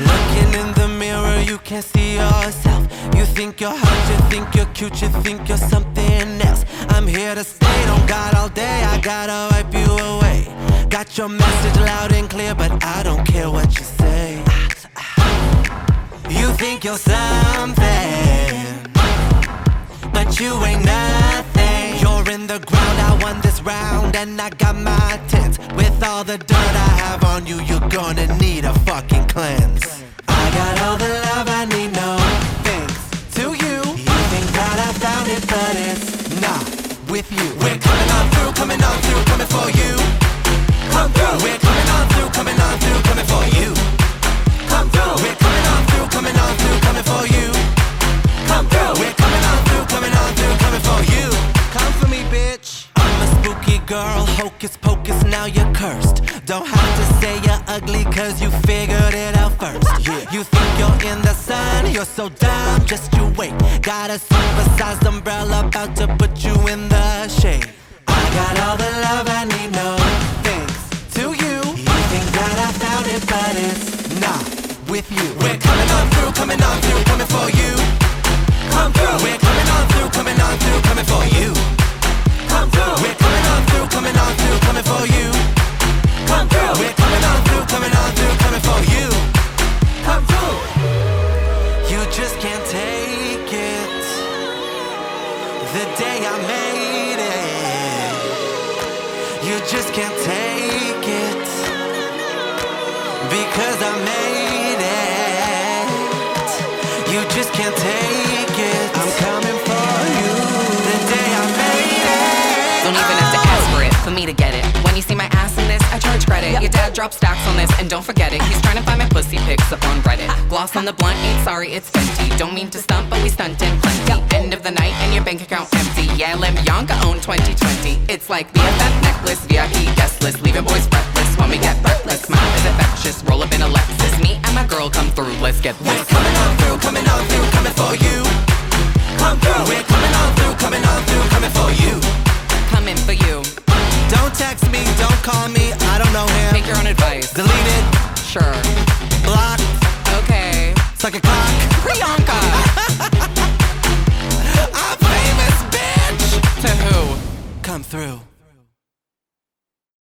Looking in the mirror, you can't see yourself. You think you're hot, you think you're cute, you think you're something else. I'm here to stay, don't got all day, I gotta wipe you away. Got your message loud and clear, but I don't care what you say. You think you're something, you ain't nothing. You're in the ground, I won this round, and I got my tens. With all the dirt I have on you, you're gonna need a fucking cleanse. I got all the love I need, no thanks to you. You think that I found it, but it's not with you. We're coming on through, coming on through, coming for you. Come through. We're coming on through, coming on through, coming for you. Come through. We're coming on through, coming on through, hocus pocus, now you're cursed. Don't have to say you're ugly, cause you figured it out first. Yeah. You think you're in the sun, you're so dumb, just you wait. Got a super sized umbrella about to put you in the shade. I got all the love I need, no thanks to you. You think that I found it, but it's not with you. We're coming on through, coming on through, coming for you. Come through. We're coming on through, coming on through, coming for you. Coming on through, coming for you. Come through. We're coming on through, coming on through, coming for you. Come through. You just can't take it. The day I made it. You just can't take it. Because I made it. You just can't take it. I'm coming for me to get it. When you see my ass in this, I charge credit. Your dad drops stacks on this, and don't forget it. He's trying to find my pussy pics up on Reddit. Ah. Gloss on the blunt, ain't sorry, it's Fenty. Don't mean to stunt, but we stuntin' plenty. End of the night, and your bank account empty. Yeah, Lim Yonka own 2020. It's like BFF necklace, VIP guest list, leaving boys breathless when we get breathless. Smile is infectious, roll up in a Lexus. Me and my girl come through, let's get We're coming on through, coming on through, coming for you. Come through. We're coming on through, coming on through, coming for you. Coming for you. Don't text me, don't call me, I don't know him. Take your own advice. Delete it, Sure. block, Okay. suck a cock. Priyanka! I'm famous, bitch. to who? Come through.